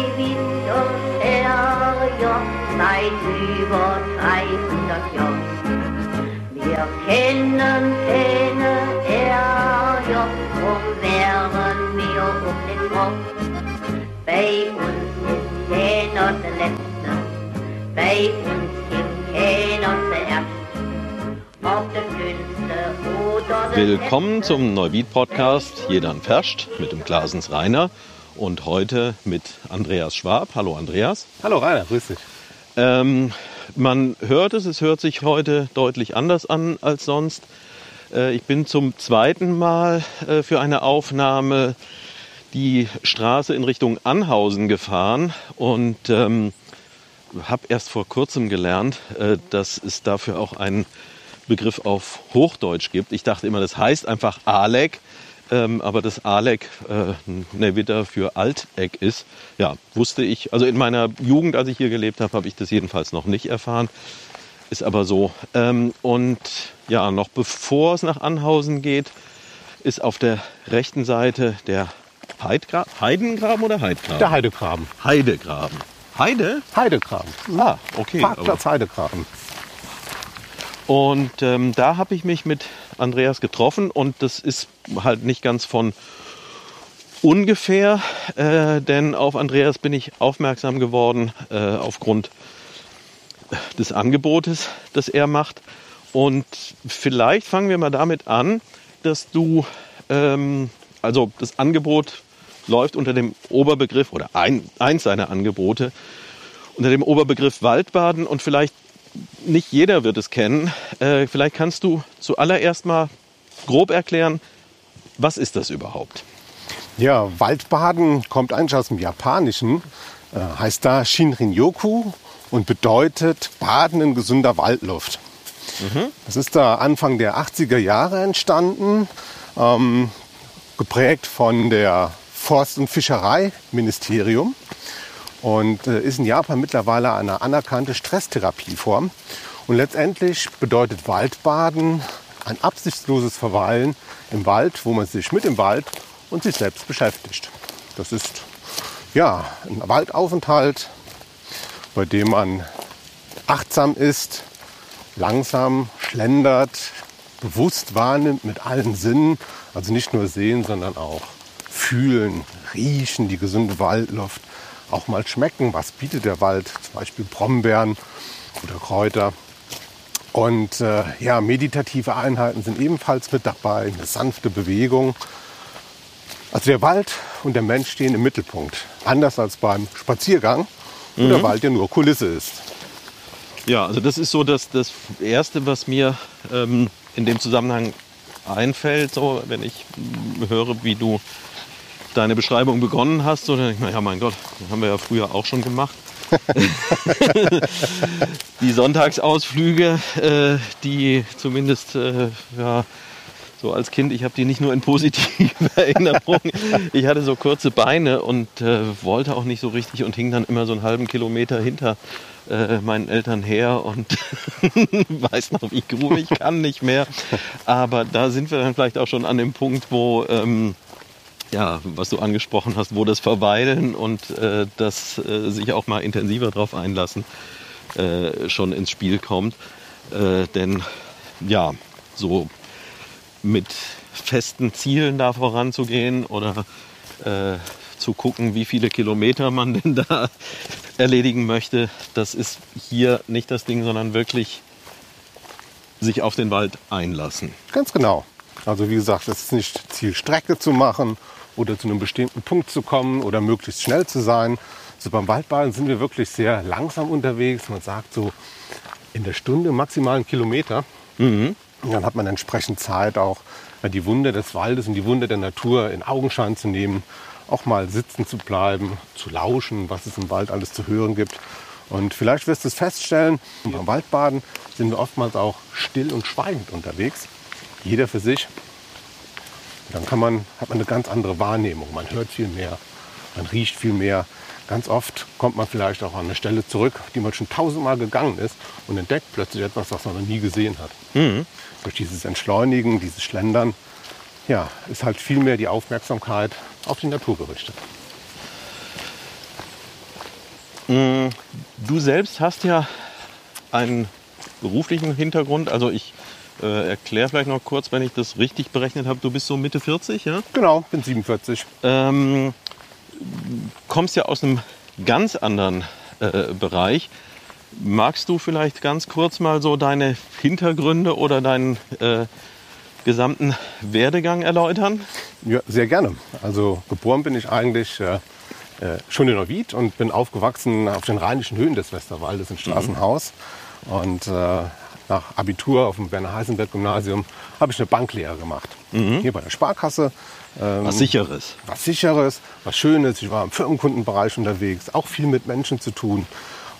Neuwied und seit über 300 Jahren. Wir kennen keine Herjord, drum wären wir um den Rock. Bei uns ist keiner der Letzte, bei uns gibt keiner der Dünnste oder der Willkommen zum Neuwied-Podcast Jedern Ferscht mit dem Glasens Rainer und heute mit Andreas Schwab. Hallo Andreas. Hallo Rainer, grüß dich. Ähm, man hört es, es hört sich heute deutlich anders an als sonst. Äh, ich bin zum zweiten Mal äh, für eine Aufnahme die Straße in Richtung Anhausen gefahren und ähm, habe erst vor kurzem gelernt, äh, dass es dafür auch einen Begriff auf Hochdeutsch gibt. Ich dachte immer, das heißt einfach Alek, ähm, aber das Alek äh, ne Witter für Alteck ist. Ja, wusste ich. Also in meiner Jugend, als ich hier gelebt habe, habe ich das jedenfalls noch nicht erfahren. Ist aber so. Ähm, und ja, noch bevor es nach Anhausen geht, ist auf der rechten Seite der Heidgra Heidengraben oder Heidgraben? Der Heidegraben. Heidegraben. Heide? Heidegraben. Ah, okay. Parkplatz Heidegraben. Und ähm, da habe ich mich mit Andreas getroffen und das ist halt nicht ganz von ungefähr, äh, denn auf Andreas bin ich aufmerksam geworden äh, aufgrund des Angebotes, das er macht. Und vielleicht fangen wir mal damit an, dass du, ähm, also das Angebot läuft unter dem Oberbegriff oder ein, eins seiner Angebote unter dem Oberbegriff Waldbaden und vielleicht nicht jeder wird es kennen. Äh, vielleicht kannst du zuallererst mal grob erklären, was ist das überhaupt? Ja, Waldbaden kommt eigentlich aus dem Japanischen, äh, heißt da Shinrin-yoku und bedeutet Baden in gesunder Waldluft. Das ist da Anfang der 80er Jahre entstanden, ähm, geprägt von der Forst- und Fischereiministerium und äh, ist in Japan mittlerweile eine anerkannte Stresstherapieform. Und letztendlich bedeutet Waldbaden ein absichtsloses Verweilen im Wald, wo man sich mit dem Wald und sich selbst beschäftigt. Das ist ja ein Waldaufenthalt, bei dem man achtsam ist, langsam schlendert, bewusst wahrnimmt mit allen Sinnen, also nicht nur sehen, sondern auch fühlen, riechen, die gesunde Waldluft, auch mal schmecken, was bietet der Wald, zum Beispiel Brombeeren oder Kräuter. Und äh, ja, meditative Einheiten sind ebenfalls mit dabei, eine sanfte Bewegung. Also der Wald und der Mensch stehen im Mittelpunkt. Anders als beim Spaziergang, wo der Wald ja nur Kulisse ist. Ja, also das ist so das, das Erste, was mir ähm, in dem Zusammenhang einfällt, so wenn ich höre, wie du deine Beschreibung begonnen hast, so denke ich mir, ja mein Gott, das haben wir ja früher auch schon gemacht. die Sonntagsausflüge, äh, die zumindest äh, ja, so als Kind, ich habe die nicht nur in positiven Erinnerungen. Ich hatte so kurze Beine und äh, wollte auch nicht so richtig und hing dann immer so einen halben Kilometer hinter äh, meinen Eltern her und weiß noch, wie ich ich kann nicht mehr. Aber da sind wir dann vielleicht auch schon an dem Punkt, wo ähm, ja, was du angesprochen hast, wo das Verweilen und äh, das äh, sich auch mal intensiver drauf einlassen äh, schon ins Spiel kommt. Äh, denn ja, so mit festen Zielen da voranzugehen oder äh, zu gucken, wie viele Kilometer man denn da erledigen möchte, das ist hier nicht das Ding, sondern wirklich sich auf den Wald einlassen. Ganz genau. Also wie gesagt, es ist nicht Ziel, Strecke zu machen oder zu einem bestimmten Punkt zu kommen oder möglichst schnell zu sein. So beim Waldbaden sind wir wirklich sehr langsam unterwegs. Man sagt so in der Stunde maximal einen Kilometer. Und dann hat man entsprechend Zeit, auch äh, die Wunder des Waldes und die Wunder der Natur in Augenschein zu nehmen, auch mal sitzen zu bleiben, zu lauschen, was es im Wald alles zu hören gibt. Und vielleicht wirst du es feststellen, beim Waldbaden sind wir oftmals auch still und schweigend unterwegs. Jeder für sich. Dann kann man, hat man eine ganz andere Wahrnehmung. Man hört viel mehr, man riecht viel mehr. Ganz oft kommt man vielleicht auch an eine Stelle zurück, die man schon tausendmal gegangen ist und entdeckt plötzlich etwas, was man noch nie gesehen hat. Durch dieses Entschleunigen, dieses Schlendern, ja, ist halt viel mehr die Aufmerksamkeit auf die Natur gerichtet. Du selbst hast ja einen beruflichen Hintergrund. Also ich äh, erkläre vielleicht noch kurz, wenn ich das richtig berechnet habe. Du bist so Mitte 40, ja? Genau, bin 47. Ähm, kommst ja aus einem ganz anderen äh, Bereich. Magst du vielleicht ganz kurz mal so deine Hintergründe oder deinen äh, gesamten Werdegang erläutern? Ja, sehr gerne. Also geboren bin ich eigentlich äh, äh, schon in Neuwied und bin aufgewachsen auf den rheinischen Höhen des Westerwaldes in Straßenhaus. Und äh, nach Abitur auf dem Werner-Heisenberg-Gymnasium habe ich eine Banklehre gemacht. Hier bei der Sparkasse. Ähm, Was sicheres. was Sicheres, was Schönes. Ich war im Firmenkundenbereich unterwegs, auch viel mit Menschen zu tun.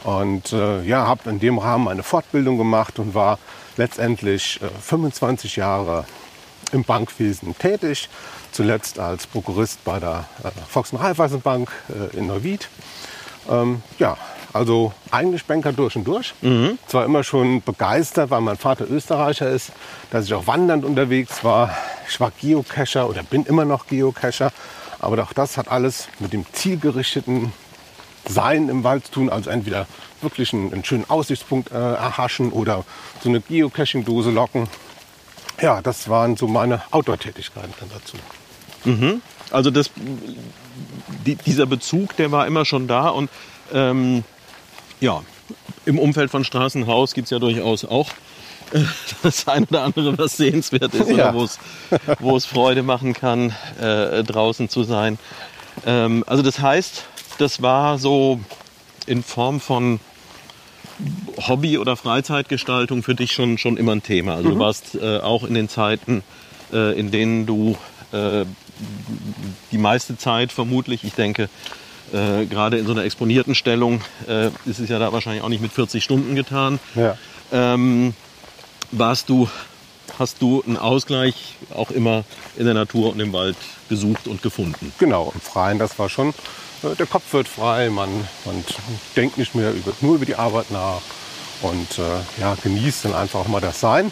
Und äh, ja, habe in dem Rahmen eine Fortbildung gemacht und war letztendlich äh, 25 Jahre im Bankwesen tätig. Zuletzt als Prokurist bei der äh, Volks- und Raiffeisenbank äh, in Neuwied. Ähm, ja, also eigentlich Banker durch und durch. Zwar immer schon begeistert, weil mein Vater Österreicher ist, dass ich auch wandernd unterwegs war. Ich war Geocacher oder bin immer noch Geocacher. Aber auch das hat alles mit dem zielgerichteten Sein im Wald zu tun. Also entweder wirklich einen, einen schönen Aussichtspunkt äh, erhaschen oder so eine Geocaching-Dose locken. Ja, das waren so meine Outdoor-Tätigkeiten dann dazu. Also das, die, dieser Bezug, der war immer schon da und ähm, ja, im Umfeld von Straßenhaus gibt es ja durchaus auch äh, das ein oder andere, was sehenswert ist Ja. oder wo es- Freude machen kann, äh, draußen zu sein. Ähm, also das heißt, das war so in Form von Hobby- oder Freizeitgestaltung für dich schon, schon immer ein Thema. Also du warst äh, auch in den Zeiten, äh, in denen du äh, die meiste Zeit vermutlich, ich denke, äh, gerade in so einer exponierten Stellung äh, ist es ja da wahrscheinlich auch nicht mit 40 Stunden getan. Ja. Ähm, warst du, hast du einen Ausgleich auch immer in der Natur und im Wald gesucht und gefunden? Genau, im Freien, das war schon, äh, der Kopf wird frei, man, man denkt nicht mehr über, nur über die Arbeit nach und äh, ja, genießt dann einfach mal das Sein,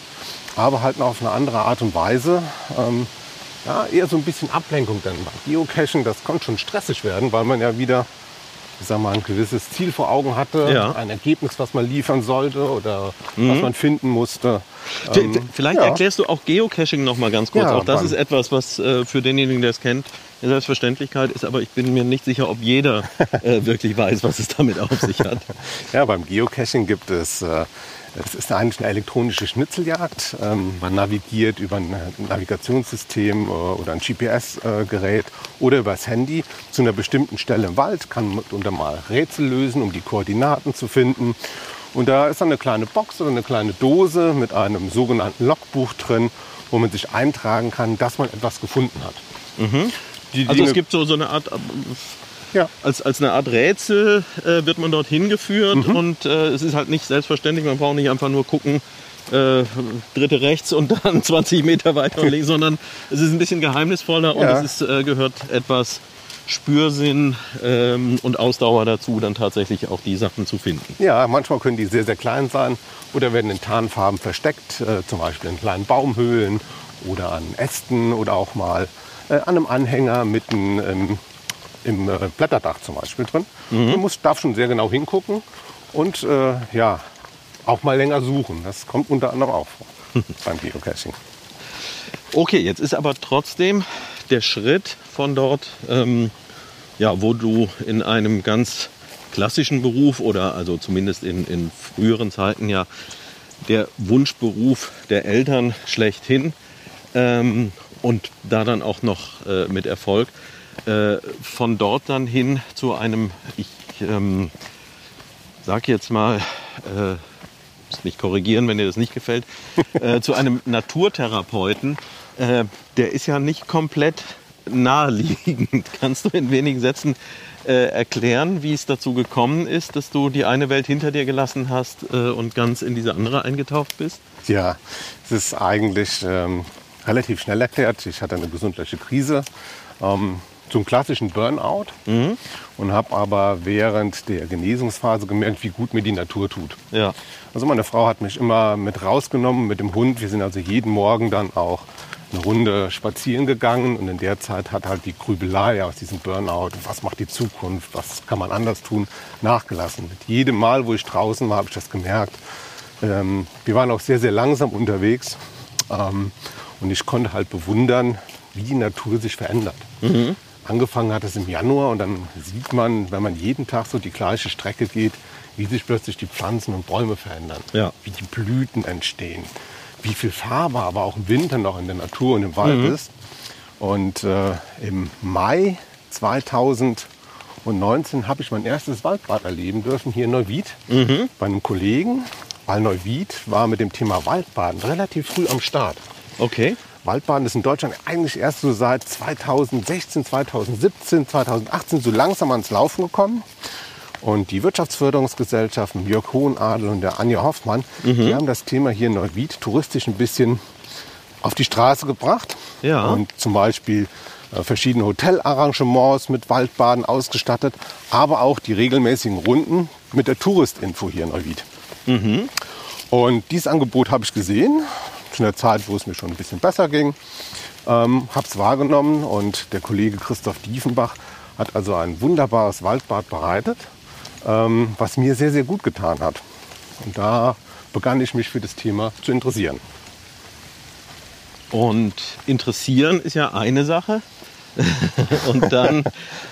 aber halt noch auf eine andere Art und Weise. Ähm, ja, eher so ein bisschen Ablenkung dann. Beim Geocachen, das konnte schon stressig werden, weil man ja wieder, ich sag mal, ein gewisses Ziel vor Augen hatte, Ja. ein Ergebnis, was man liefern sollte oder was man finden musste. Ähm, Vielleicht ja. erklärst du auch Geocaching noch mal ganz kurz. Ja, auch das ist etwas, was äh, für denjenigen, der es kennt, eine Selbstverständlichkeit ist, aber ich bin mir nicht sicher, ob jeder äh, wirklich weiß, was es damit auf sich hat. Ja, beim Geocaching gibt es, äh, es ist eigentlich eine elektronische Schnitzeljagd. Ähm, man navigiert über ein Navigationssystem äh, oder ein GPS-Gerät oder über das Handy zu einer bestimmten Stelle im Wald, kann mitunter mal Rätsel lösen, um die Koordinaten zu finden. Und da ist dann eine kleine Box oder eine kleine Dose mit einem sogenannten Logbuch drin, wo man sich eintragen kann, dass man etwas gefunden hat. Die Also Dinge- es gibt so, so eine Art, äh, ja, als, als eine Art Rätsel äh, wird man dorthin geführt Mhm. und äh, es ist halt nicht selbstverständlich, man braucht nicht einfach nur gucken, äh, dritte rechts und dann 20 Meter weiter links, sondern es ist ein bisschen geheimnisvoller und Ja. es ist, äh, gehört etwas Spürsinn ähm, und Ausdauer dazu, dann tatsächlich auch die Sachen zu finden. Ja, manchmal können die sehr, sehr klein sein oder werden in Tarnfarben versteckt, äh, zum Beispiel in kleinen Baumhöhlen oder an Ästen oder auch mal äh, an einem Anhänger mitten im, im äh, Blätterdach zum Beispiel drin. Man muss, darf schon sehr genau hingucken und äh, ja, auch mal länger suchen. Das kommt unter anderem auch vor beim Geocaching. Okay, jetzt ist aber trotzdem der Schritt von dort, ähm, ja, wo du in einem ganz klassischen Beruf oder also zumindest in, in früheren Zeiten ja der Wunschberuf der Eltern schlechthin ähm, und da dann auch noch äh, mit Erfolg. Äh, von dort dann hin zu einem, ich ähm, sag jetzt mal, äh, muss mich korrigieren, wenn dir das nicht gefällt, äh, zu einem Naturtherapeuten, äh, der ist ja nicht komplett naheliegend. Kannst du in wenigen Sätzen äh, erklären, wie es dazu gekommen ist, dass du die eine Welt hinter dir gelassen hast äh, und ganz in diese andere eingetaucht bist? Ja, es ist eigentlich ähm, relativ schnell erklärt. Ich hatte eine gesundheitliche Krise, ähm, zum klassischen Burnout und habe aber während der Genesungsphase gemerkt, wie gut mir die Natur tut. Ja. Also meine Frau hat mich immer mit rausgenommen mit dem Hund. Wir sind also jeden Morgen dann auch eine Runde spazieren gegangen und in der Zeit hat halt die Grübelei aus diesem Burnout, was macht die Zukunft, was kann man anders tun, nachgelassen. Mit jedem Mal, wo ich draußen war, habe ich das gemerkt. Ähm, wir waren auch sehr, sehr langsam unterwegs ähm, und ich konnte halt bewundern, wie die Natur sich verändert. Mhm. Angefangen hat es im Januar und dann sieht man, wenn man jeden Tag so die gleiche Strecke geht, wie sich plötzlich die Pflanzen und Bäume verändern, Ja. wie die Blüten entstehen, wie viel Farbe aber auch im Winter noch in der Natur und im Wald ist. Und äh, im Mai 2019 habe ich mein erstes Waldbad erleben dürfen hier in Neuwied bei einem Kollegen, weil Neuwied war mit dem Thema Waldbaden relativ früh am Start. Okay. Waldbaden ist in Deutschland eigentlich erst so seit 2016, 2017, 2018 so langsam ans Laufen gekommen. Und die Wirtschaftsförderungsgesellschaften, Jörg Hohenadel und der Anja Hoffmann, die haben das Thema hier in Neuwied touristisch ein bisschen auf die Straße gebracht. Ja. Und zum Beispiel äh, verschiedene Hotelarrangements mit Waldbaden ausgestattet, aber auch die regelmäßigen Runden mit der Touristinfo hier in Neuwied. Und dieses Angebot habe ich gesehen, zu einer Zeit, wo es mir schon ein bisschen besser ging. Ähm, habe es wahrgenommen und der Kollege Christoph Diefenbach hat also ein wunderbares Waldbad bereitet, ähm, was mir sehr, sehr gut getan hat. Und da begann ich mich für das Thema zu interessieren. Und interessieren ist ja eine Sache. und dann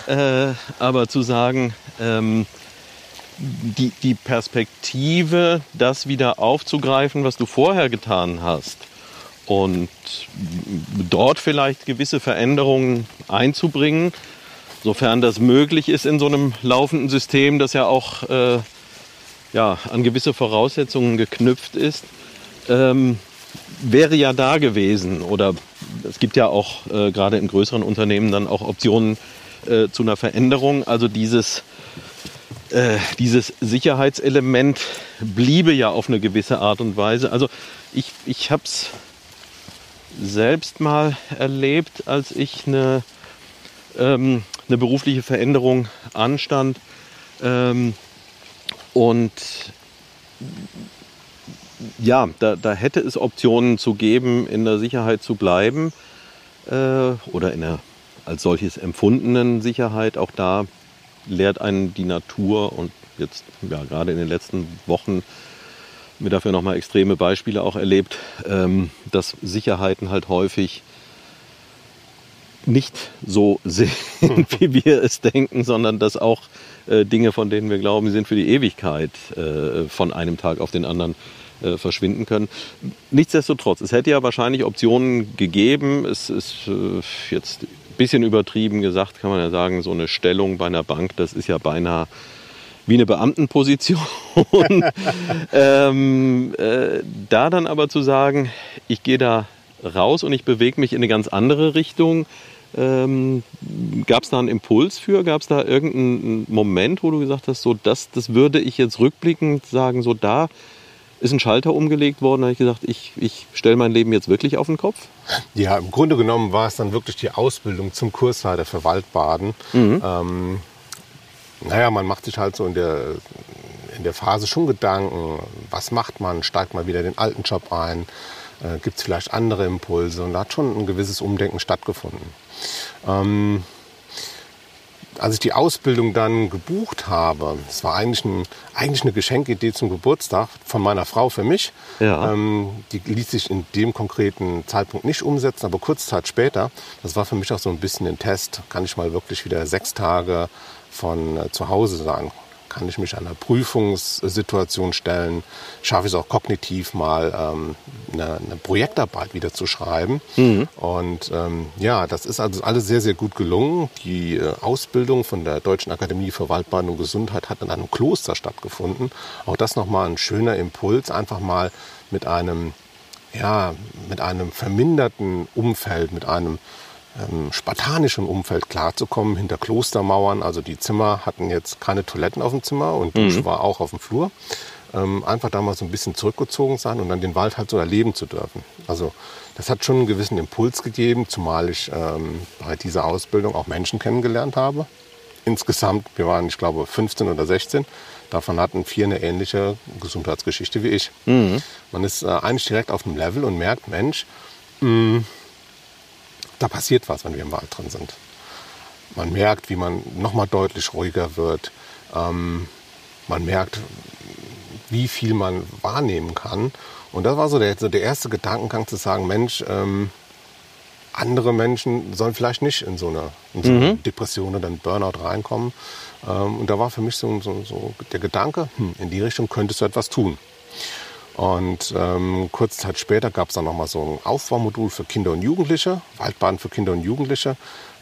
äh, aber zu sagen, ähm, die, die Perspektive, das wieder aufzugreifen, was du vorher getan hast und dort vielleicht gewisse Veränderungen einzubringen, sofern das möglich ist in so einem laufenden System, das ja auch äh, ja, an gewisse Voraussetzungen geknüpft ist. Ähm, wäre ja da gewesen. Oder es gibt ja auch äh, gerade in größeren Unternehmen dann auch Optionen äh, zu einer Veränderung. Also dieses, äh, dieses Sicherheitselement bliebe ja auf eine gewisse Art und Weise. Also ich, ich habe es selbst mal erlebt, als ich eine, ähm, eine berufliche Veränderung anstand. Ähm, und ja, da, da hätte es Optionen zu geben, in der Sicherheit zu bleiben äh, oder in der als solches empfundenen Sicherheit. Auch da lehrt einen die Natur und jetzt ja gerade in den letzten Wochen mir dafür nochmal extreme Beispiele auch erlebt, ähm, dass Sicherheiten halt häufig nicht so sind, wie wir es denken, sondern dass auch äh, Dinge, von denen wir glauben, sind für die Ewigkeit äh, von einem Tag auf den anderen äh, verschwinden können. Nichtsdestotrotz, es hätte ja wahrscheinlich Optionen gegeben. Es ist jetzt bisschen übertrieben gesagt, kann man ja sagen, so eine Stellung bei einer Bank, das ist ja beinahe wie eine Beamtenposition. ähm, äh, da dann aber zu sagen, ich gehe da raus und ich bewege mich in eine ganz andere Richtung. Ähm, Gab es da einen Impuls für? Gab es da irgendeinen Moment, wo du gesagt hast, so das, das würde ich jetzt rückblickend sagen, so da ist ein Schalter umgelegt worden, da habe ich gesagt, ich, ich stelle mein Leben jetzt wirklich auf den Kopf? Ja, im Grunde genommen war es dann wirklich die Ausbildung zum Kursleiter für Waldbaden. Ähm, naja, man macht sich halt so in der, in der Phase schon Gedanken, was macht man, steigt man wieder den alten Job ein, äh, gibt es vielleicht andere Impulse und da hat schon ein gewisses Umdenken stattgefunden. Ähm, als ich die Ausbildung dann gebucht habe, das war eigentlich, ein, eigentlich eine Geschenkidee zum Geburtstag von meiner Frau für mich. Ja. Ähm, die ließ sich in dem konkreten Zeitpunkt nicht umsetzen, aber kurz Zeit später, das war für mich auch so ein bisschen ein Test, kann ich mal wirklich wieder sechs Tage von äh, zu Hause sein. Kann ich mich einer Prüfungssituation stellen? Schaffe ich es auch kognitiv mal ähm, eine, eine Projektarbeit wieder zu schreiben? Und ähm, ja, das ist also alles sehr, sehr gut gelungen. Die äh, Ausbildung von der Deutschen Akademie für Waldbaden und Gesundheit hat in einem Kloster stattgefunden. Auch das nochmal ein schöner Impuls, einfach mal mit einem, ja, mit einem verminderten Umfeld, mit einem ähm, spartanischen Umfeld klarzukommen, hinter Klostermauern. Also die Zimmer hatten jetzt keine Toiletten auf dem Zimmer und Dusche war auch auf dem Flur. Ähm, einfach da mal so ein bisschen zurückgezogen sein und dann den Wald halt so erleben zu dürfen. Also das hat schon einen gewissen Impuls gegeben, zumal ich ähm, bei dieser Ausbildung auch Menschen kennengelernt habe. Insgesamt, wir waren, ich glaube, 15 oder 16. Davon hatten vier eine ähnliche Gesundheitsgeschichte wie ich. Man ist äh, eigentlich direkt auf einem Level und merkt, Mensch, mh, da passiert was, wenn wir im Wald drin sind. Man merkt, wie man nochmal deutlich ruhiger wird. Ähm, man merkt, wie viel man wahrnehmen kann. Und das war so der, so der erste Gedankengang zu sagen, Mensch, ähm, andere Menschen sollen vielleicht nicht in so eine, in so eine mhm. Depression oder einen Burnout reinkommen. Ähm, und da war für mich so, so, so der Gedanke, hm, in die Richtung könntest du etwas tun. Und ähm, kurze Zeit später gab es dann nochmal so ein Aufbaumodul für Kinder und Jugendliche, Waldbaden für Kinder und Jugendliche.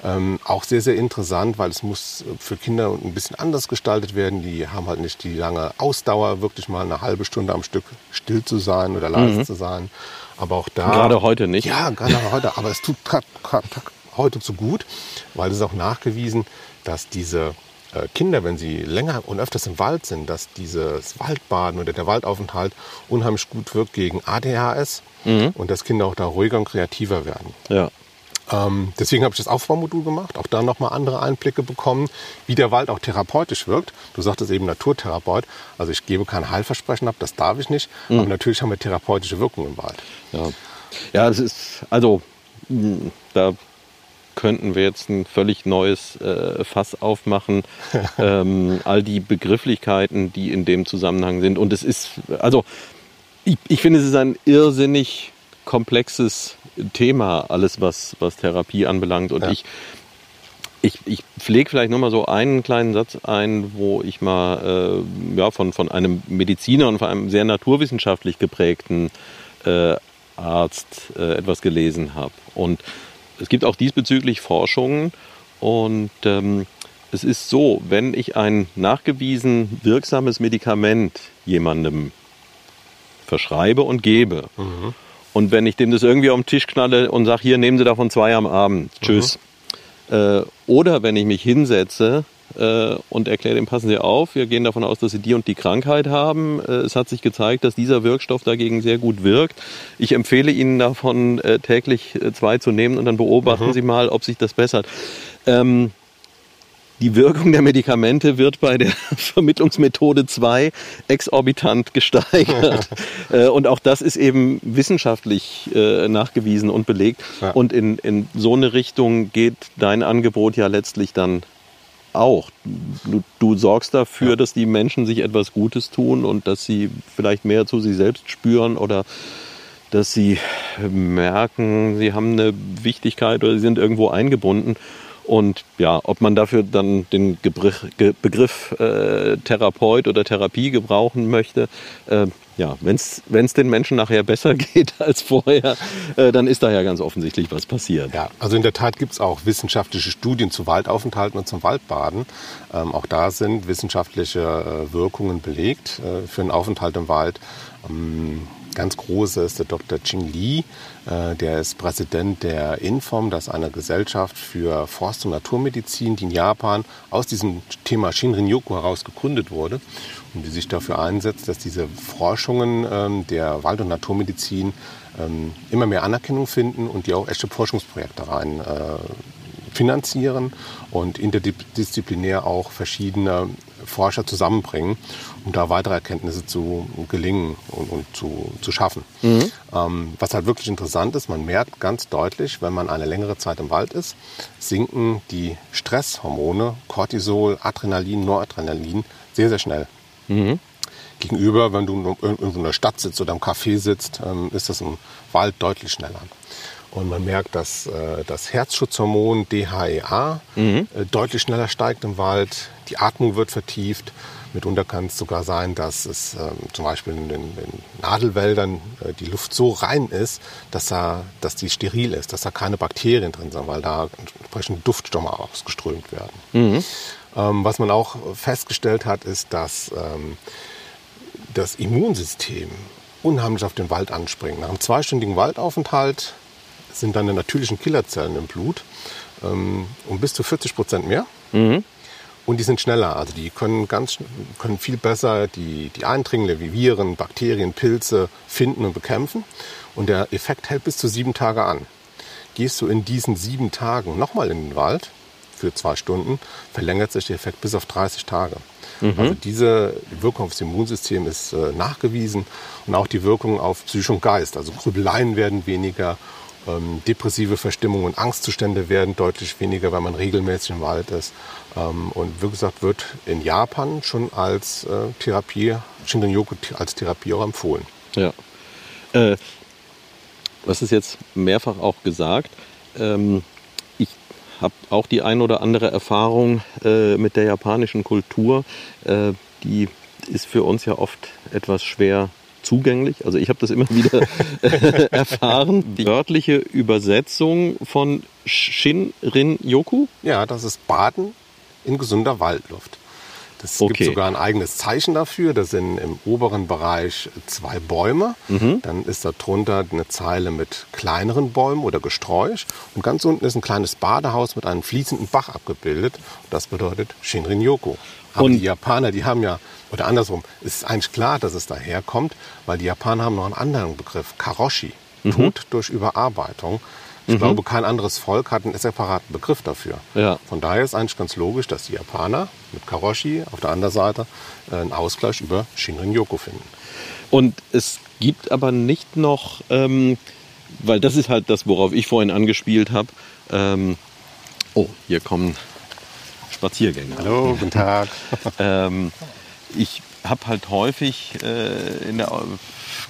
Ähm, auch sehr, sehr interessant, weil es muss für Kinder ein bisschen anders gestaltet werden. Die haben halt nicht die lange Ausdauer, wirklich mal eine halbe Stunde am Stück still zu sein oder leise mhm. zu sein. Aber auch da. Gerade heute nicht. Ja, gerade heute. Aber es tut heute zu gut, weil es ist auch nachgewiesen, dass diese Kinder, wenn sie länger und öfters im Wald sind, dass dieses Waldbaden oder der Waldaufenthalt unheimlich gut wirkt gegen ADHS mhm. und dass Kinder auch da ruhiger und kreativer werden. Ja. Ähm, deswegen habe ich das Aufbaumodul gemacht, auch da nochmal andere Einblicke bekommen, wie der Wald auch therapeutisch wirkt. Du sagtest eben Naturtherapeut, also ich gebe kein Heilversprechen ab, das darf ich nicht, mhm. aber natürlich haben wir therapeutische Wirkung im Wald. Ja, ja das ist, also da könnten wir jetzt ein völlig neues äh, Fass aufmachen. ähm, all die Begrifflichkeiten, die in dem Zusammenhang sind. Und es ist, also ich, ich finde, es ist ein irrsinnig komplexes Thema, alles was, was Therapie anbelangt. Und ja. ich, ich, ich pflege vielleicht nur mal so einen kleinen Satz ein, wo ich mal äh, ja, von, von einem Mediziner und von einem sehr naturwissenschaftlich geprägten äh, Arzt äh, etwas gelesen habe. Und es gibt auch diesbezüglich Forschungen und ähm, es ist so, wenn ich ein nachgewiesen wirksames Medikament jemandem verschreibe und gebe mhm. und wenn ich dem das irgendwie auf den Tisch knalle und sage, hier nehmen Sie davon zwei am Abend, tschüss. Mhm. Äh, oder wenn ich mich hinsetze äh, und erkläre dem, passen Sie auf, wir gehen davon aus, dass Sie die und die Krankheit haben. Äh, es hat sich gezeigt, dass dieser Wirkstoff dagegen sehr gut wirkt. Ich empfehle Ihnen davon äh, täglich zwei zu nehmen und dann beobachten mhm. Sie mal, ob sich das bessert. Ähm, die Wirkung der Medikamente wird bei der Vermittlungsmethode 2 exorbitant gesteigert. und auch das ist eben wissenschaftlich nachgewiesen und belegt. Ja. Und in, in so eine Richtung geht dein Angebot ja letztlich dann auch. Du, du sorgst dafür, ja. dass die Menschen sich etwas Gutes tun und dass sie vielleicht mehr zu sich selbst spüren oder dass sie merken, sie haben eine Wichtigkeit oder sie sind irgendwo eingebunden. Und ja, ob man dafür dann den Begriff, Begriff äh, Therapeut oder Therapie gebrauchen möchte, äh, ja, wenn es den Menschen nachher besser geht als vorher, äh, dann ist da ja ganz offensichtlich was passiert. Ja, also in der Tat gibt es auch wissenschaftliche Studien zu Waldaufenthalten und zum Waldbaden. Ähm, auch da sind wissenschaftliche äh, Wirkungen belegt äh, für einen Aufenthalt im Wald. Ähm, ganz große ist der Dr. Ching Li, äh, der ist Präsident der Inform, das ist eine Gesellschaft für Forst- und Naturmedizin, die in Japan aus diesem Thema Shinrin-yoku heraus gegründet wurde und die sich dafür einsetzt, dass diese Forschungen ähm, der Wald- und Naturmedizin ähm, immer mehr Anerkennung finden und die auch echte Forschungsprojekte rein äh, finanzieren und interdisziplinär auch verschiedene Forscher zusammenbringen, um da weitere Erkenntnisse zu gelingen und, und zu, zu schaffen. Mhm. Ähm, was halt wirklich interessant ist, man merkt ganz deutlich, wenn man eine längere Zeit im Wald ist, sinken die Stresshormone, Cortisol, Adrenalin, Noradrenalin sehr, sehr schnell. Mhm. Gegenüber, wenn du in einer Stadt sitzt oder im Café sitzt, ähm, ist das im Wald deutlich schneller. Und man merkt, dass äh, das Herzschutzhormon DHEA mhm. äh, deutlich schneller steigt im Wald. Die Atmung wird vertieft. Mitunter kann es sogar sein, dass es ähm, zum Beispiel in den, in Nadelwäldern äh, die Luft so rein ist, dass, da, dass die steril ist, dass da keine Bakterien drin sind, weil da entsprechend Duftstoffe ausgeströmt werden. Mhm. Ähm, was man auch festgestellt hat, ist, dass ähm, das Immunsystem unheimlich auf den Wald anspringt. Nach einem zweistündigen Waldaufenthalt sind dann die natürlichen Killerzellen im Blut ähm, um bis zu 40 Prozent mehr. Mhm. Und die sind schneller, also die können ganz können viel besser die, die Eindringlinge wie Viren, Bakterien, Pilze finden und bekämpfen. Und der Effekt hält bis zu sieben Tage an. Gehst du in diesen sieben Tagen nochmal in den Wald für zwei Stunden, verlängert sich der Effekt bis auf 30 Tage. Mhm. Also diese Wirkung aufs Immunsystem ist äh, nachgewiesen und auch die Wirkung auf Psyche und Geist. Also Grübeleien werden weniger Ähm, depressive Verstimmungen und Angstzustände werden deutlich weniger, wenn man regelmäßig im Wald ist. Ähm, und wie gesagt, wird in Japan schon als äh, Therapie, Shinrin-yoku als Therapie auch empfohlen. Ja. Äh, was ist jetzt mehrfach auch gesagt? Ähm, ich habe auch die ein oder andere Erfahrung äh, mit der japanischen Kultur. Äh, die ist für uns ja oft etwas schwer zugänglich. Also ich habe das immer wieder äh, erfahren. Die örtliche Übersetzung von Shinrin-yoku? Ja, das ist Baden in gesunder Waldluft. Es okay. gibt sogar ein eigenes Zeichen dafür. Das sind im oberen Bereich zwei Bäume. Mhm. Dann ist da drunter eine Zeile mit kleineren Bäumen oder Gesträuch. Und ganz unten ist ein kleines Badehaus mit einem fließenden Bach abgebildet. Das bedeutet Shinrin-yoku. Aber und die Japaner, die haben ja, oder andersrum, es ist eigentlich klar, dass es daherkommt, weil die Japaner haben noch einen anderen Begriff, Karoshi, mhm. Tod durch Überarbeitung. Ich mhm. glaube, kein anderes Volk hat einen separaten Begriff dafür. Ja. Von daher ist eigentlich ganz logisch, dass die Japaner mit Karoshi auf der anderen Seite äh, einen Ausgleich über Shinrin-yoku finden. Und es gibt aber nicht noch, ähm, weil das ist halt das, worauf ich vorhin angespielt habe. Ähm, oh, hier kommen Spaziergänger. Hallo, guten Tag. ähm, ich habe halt häufig äh, in der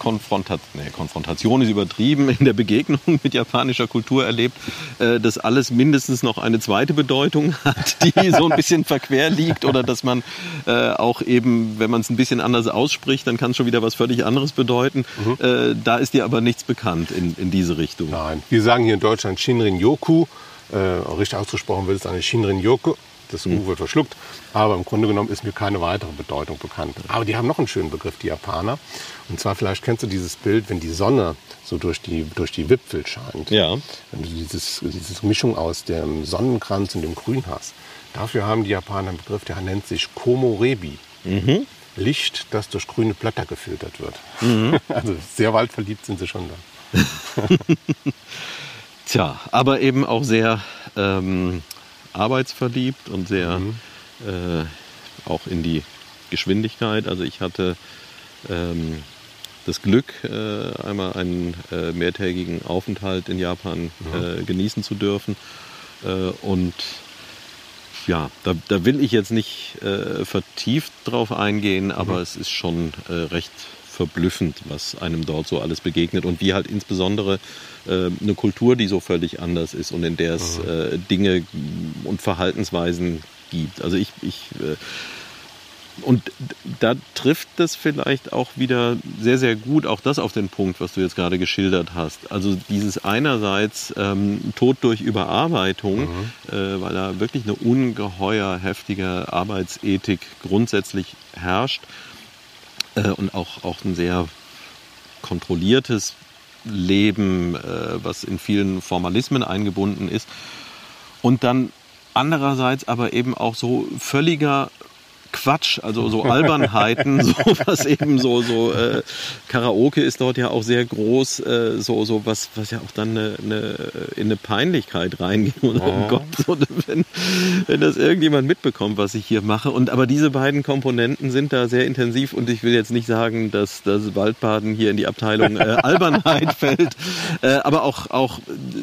Konfrontation, nee, Konfrontation ist übertrieben, in der Begegnung mit japanischer Kultur erlebt, äh, dass alles mindestens noch eine zweite Bedeutung hat, die so ein bisschen verquer liegt oder dass man äh, auch eben, wenn man es ein bisschen anders ausspricht, dann kann es schon wieder was völlig anderes bedeuten. Mhm. Äh, da ist dir aber nichts bekannt in, in diese Richtung. Nein, wir sagen hier in Deutschland Shinrin-yoku. Äh, richtig ausgesprochen wird es eine Shinrin-yoku das U wird verschluckt. Aber im Grunde genommen ist mir keine weitere Bedeutung bekannt. Aber die haben noch einen schönen Begriff, die Japaner. Und zwar vielleicht kennst du dieses Bild, wenn die Sonne so durch die, durch die Wipfel scheint. Ja. Wenn du dieses, diese Mischung aus dem Sonnenkranz und dem Grün hast. Dafür haben die Japaner einen Begriff, der nennt sich Komorebi. Mhm. Licht, das durch grüne Blätter gefiltert wird. Mhm. Also sehr waldverliebt sind sie schon da. Tja, aber eben auch sehr ähm, arbeitsverliebt und sehr mhm. äh, auch in die Geschwindigkeit. Also ich hatte ähm, das Glück, äh, einmal einen äh, mehrtägigen Aufenthalt in Japan mhm. Äh, genießen zu dürfen. Äh, und ja, da, da, will ich jetzt nicht äh, vertieft drauf eingehen, aber mhm. es ist schon recht verblüffend, was einem dort so alles begegnet und wie halt insbesondere äh, eine Kultur, die so völlig anders ist und in der es mhm. äh, Dinge und Verhaltensweisen gibt. Also ich, ich äh, und da trifft das vielleicht auch wieder sehr, sehr gut auch das auf den Punkt, was du jetzt gerade geschildert hast. Also dieses einerseits ähm, Tod durch Überarbeitung, mhm. äh, weil da wirklich eine ungeheuer heftige Arbeitsethik grundsätzlich herrscht äh, und auch, auch ein sehr kontrolliertes Leben, äh, was in vielen Formalismen eingebunden ist. Und dann andererseits aber eben auch so völliger Quatsch, also so Albernheiten, so was eben so so äh, Karaoke ist dort ja auch sehr groß, äh, so so was was ja auch dann eine, eine in eine Peinlichkeit reingeht. Und, oh. oh Gott, so, wenn, wenn das irgendjemand mitbekommt, was ich hier mache. Und aber diese beiden Komponenten sind da sehr intensiv und ich will jetzt nicht sagen, dass das Waldbaden hier in die Abteilung äh, Albernheit fällt, äh, aber auch auch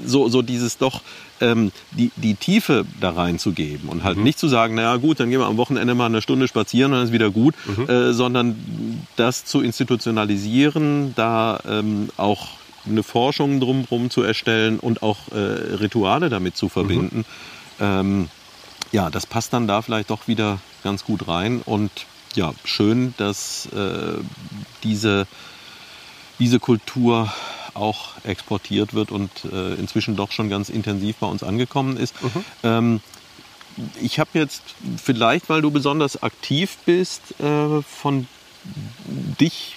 so so dieses doch ähm, die, die Tiefe da reinzugeben und halt mhm. nicht zu sagen, naja gut, dann gehen wir am Wochenende mal eine Stunde spazieren und dann ist wieder gut, mhm. äh, sondern das zu institutionalisieren, da ähm, auch eine Forschung drumherum zu erstellen und auch äh, Rituale damit zu verbinden. Mhm. Ähm, ja, das passt dann da vielleicht doch wieder ganz gut rein und ja, schön, dass äh, diese, diese Kultur auch exportiert wird und äh, inzwischen doch schon ganz intensiv bei uns angekommen ist. Mhm. Ähm, ich habe jetzt vielleicht, weil du besonders aktiv bist, äh, von dich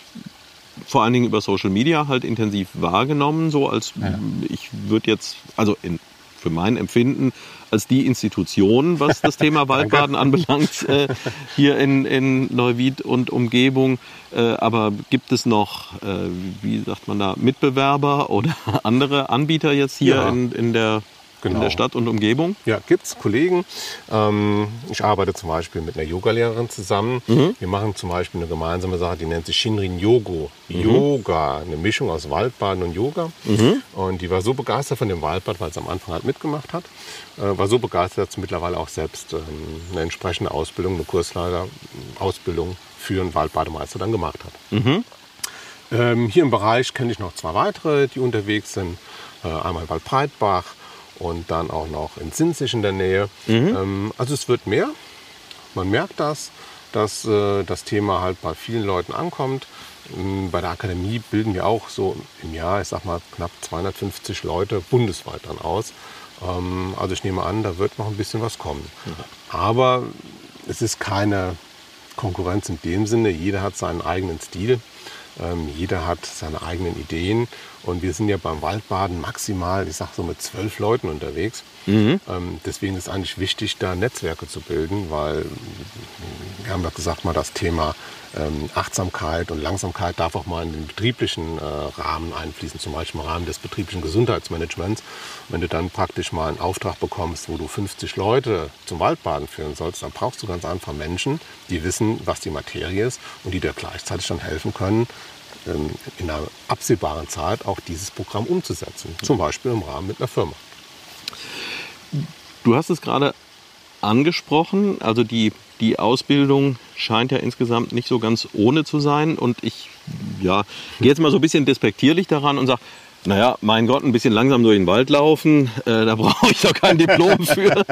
vor allen Dingen über Social Media halt intensiv wahrgenommen, so als ja. ich würde jetzt, also in, für mein Empfinden als die Institution, was das Thema Waldbaden anbelangt, äh, hier in, in Neuwied und Umgebung. Äh, aber gibt es noch, äh, wie sagt man da, Mitbewerber oder andere Anbieter jetzt hier ja. in, in der in der Stadt und Umgebung? Ja, gibt es Kollegen. Ähm, ich arbeite zum Beispiel mit einer Yogalehrerin zusammen. Mhm. Wir machen zum Beispiel eine gemeinsame Sache, die nennt sich Shinrin Yogo. Yoga, eine Mischung aus Waldbaden und Yoga. Und die war so begeistert von dem Waldbad, weil sie am Anfang halt mitgemacht hat. Äh, war so begeistert, dass sie mittlerweile auch selbst ähm, eine entsprechende Ausbildung, eine Kursleiter-Ausbildung für einen Waldbademeister dann gemacht hat. Ähm, hier im Bereich kenne ich noch zwei weitere, die unterwegs sind. Äh, einmal Waldbreitbach und dann auch noch in Sinzig in der Nähe. Ähm, also es wird mehr. Man merkt das, dass äh, das Thema halt bei vielen Leuten ankommt. Ähm, Bei der Akademie bilden wir auch so im Jahr, ich sag mal, knapp 250 Leute bundesweit dann aus. Ähm, Also ich nehme an, da wird noch ein bisschen was kommen. Aber es ist keine Konkurrenz in dem Sinne. Jeder hat seinen eigenen Stil. Ähm, jeder hat seine eigenen Ideen. Und wir sind ja beim Waldbaden maximal, ich sag so mit zwölf Leuten unterwegs. Ähm, deswegen ist eigentlich wichtig, da Netzwerke zu bilden, weil wir haben ja gesagt, mal das Thema ähm, Achtsamkeit und Langsamkeit darf auch mal in den betrieblichen äh, Rahmen einfließen, zum Beispiel im Rahmen des betrieblichen Gesundheitsmanagements. Wenn du dann praktisch mal einen Auftrag bekommst, wo du 50 Leute zum Waldbaden führen sollst, dann brauchst du ganz einfach Menschen, die wissen, was die Materie ist und die dir gleichzeitig dann helfen können, ähm, in einer absehbaren Zeit auch dieses Programm umzusetzen. Zum Beispiel im Rahmen mit einer Firma. Du hast es gerade angesprochen, also die, die Ausbildung scheint ja insgesamt nicht so ganz ohne zu sein. Und ich ja, gehe jetzt mal so ein bisschen despektierlich daran und sage, naja, mein Gott, ein bisschen langsam durch den Wald laufen, äh, da brauche ich doch kein Diplom für.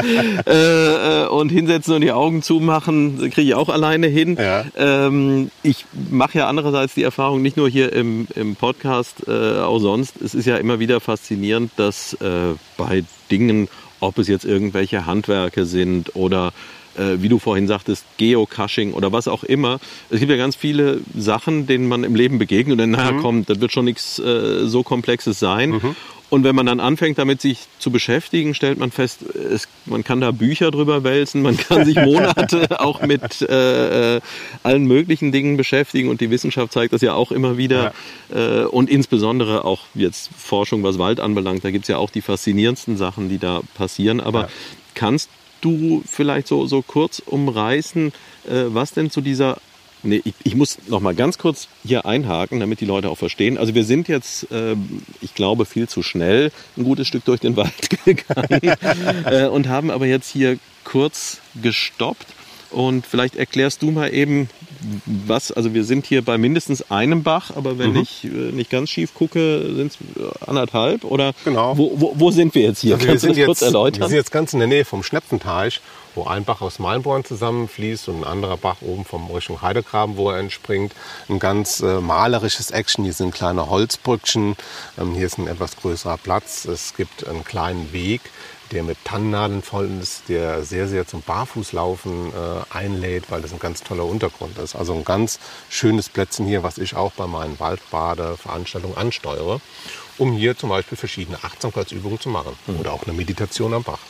äh, äh, und hinsetzen und die Augen zumachen, kriege ich auch alleine hin. Ja. Ähm, ich mache ja andererseits die Erfahrung, nicht nur hier im, im Podcast, äh, auch sonst. Es ist ja immer wieder faszinierend, dass äh, bei Dingen, ob es jetzt irgendwelche Handwerke sind oder wie du vorhin sagtest, Geocaching oder was auch immer. Es gibt ja ganz viele Sachen, denen man im Leben begegnet und dann, naja, komm, das wird schon nichts äh, so Komplexes sein. Und wenn man dann anfängt, damit sich zu beschäftigen, stellt man fest, es, man kann da Bücher drüber wälzen, man kann sich Monate auch mit äh, äh, allen möglichen Dingen beschäftigen und die Wissenschaft zeigt das ja auch immer wieder. Äh, und insbesondere auch jetzt Forschung, was Wald anbelangt, da gibt's ja auch die faszinierendsten Sachen, die da passieren. Aber Ja. kannst du vielleicht so, so kurz umreißen, äh, was denn zu dieser Nee, ich, ich muss noch mal ganz kurz hier einhaken, damit die Leute auch verstehen. Also wir sind jetzt, ähm, ich glaube, viel zu schnell ein gutes Stück durch den Wald gegangen äh, und haben aber jetzt hier kurz gestoppt. Und vielleicht erklärst du mal eben, was, also wir sind hier bei mindestens einem Bach, aber wenn ich äh, nicht ganz schief gucke, sind es anderthalb oder Genau. wo, wo, wo sind wir jetzt hier? Also wir, Kannst sind das kurz jetzt, wir erläutern? sind jetzt ganz in der Nähe vom Schnepfenteich, wo ein Bach aus Mainborn zusammenfließt und ein anderer Bach oben vom Richtung Heidegraben, wo er entspringt. Ein ganz äh, malerisches Action. Hier sind kleine Holzbrückchen. Ähm, hier ist ein etwas größerer Platz. Es gibt einen kleinen Weg, der mit Tannennadeln voll ist, der sehr, sehr zum Barfußlaufen äh, einlädt, weil das ein ganz toller Untergrund ist. Also ein ganz schönes Plätzchen hier, was ich auch bei meinen Waldbadeveranstaltungen ansteuere, um hier zum Beispiel verschiedene Achtsamkeitsübungen zu machen oder auch eine Meditation am Bach.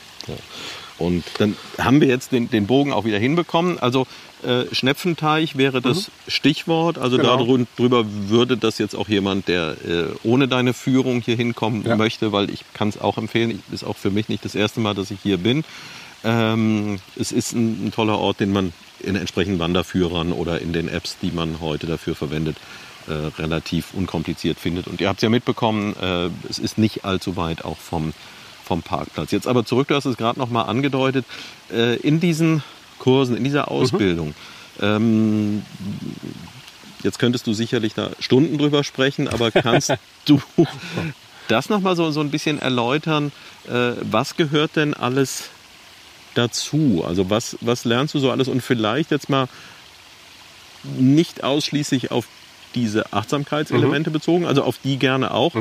Und dann haben wir jetzt den, den Bogen auch wieder hinbekommen. Also äh, Schnepfenteich wäre das Stichwort. Also Genau. darüber würde das jetzt auch jemand, der äh, ohne deine Führung hier hinkommen Ja. möchte, weil ich kann es auch empfehlen. Ich, ist auch für mich nicht das erste Mal, dass ich hier bin. Ähm, es ist ein, ein toller Ort, den man in entsprechenden Wanderführern oder in den Apps, die man heute dafür verwendet, äh, relativ unkompliziert findet. Und ihr habt es ja mitbekommen, äh, es ist nicht allzu weit auch vom, vom Parkplatz. Jetzt aber zurück, du hast es gerade noch mal angedeutet, äh, in diesen Kursen, in dieser Ausbildung, ähm, jetzt könntest du sicherlich da Stunden drüber sprechen, aber kannst du das noch mal so, so ein bisschen erläutern, äh, was gehört denn alles dazu? Also was, was lernst du so alles und vielleicht jetzt mal nicht ausschließlich auf diese Achtsamkeitselemente bezogen, also auf die gerne auch,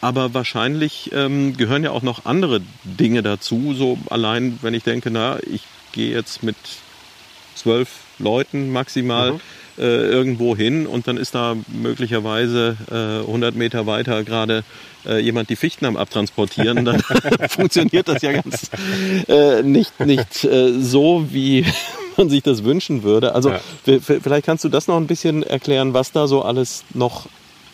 aber wahrscheinlich ähm, gehören ja auch noch andere Dinge dazu. So allein, wenn ich denke, na, ich gehe jetzt mit zwölf Leuten maximal äh, irgendwo hin und dann ist da möglicherweise äh, 100 Meter weiter gerade äh, jemand die Fichten am Abtransportieren, dann funktioniert das ja ganz äh, nicht, nicht äh, so, wie man sich das wünschen würde. Also Ja. vielleicht kannst du das noch ein bisschen erklären, was da so alles noch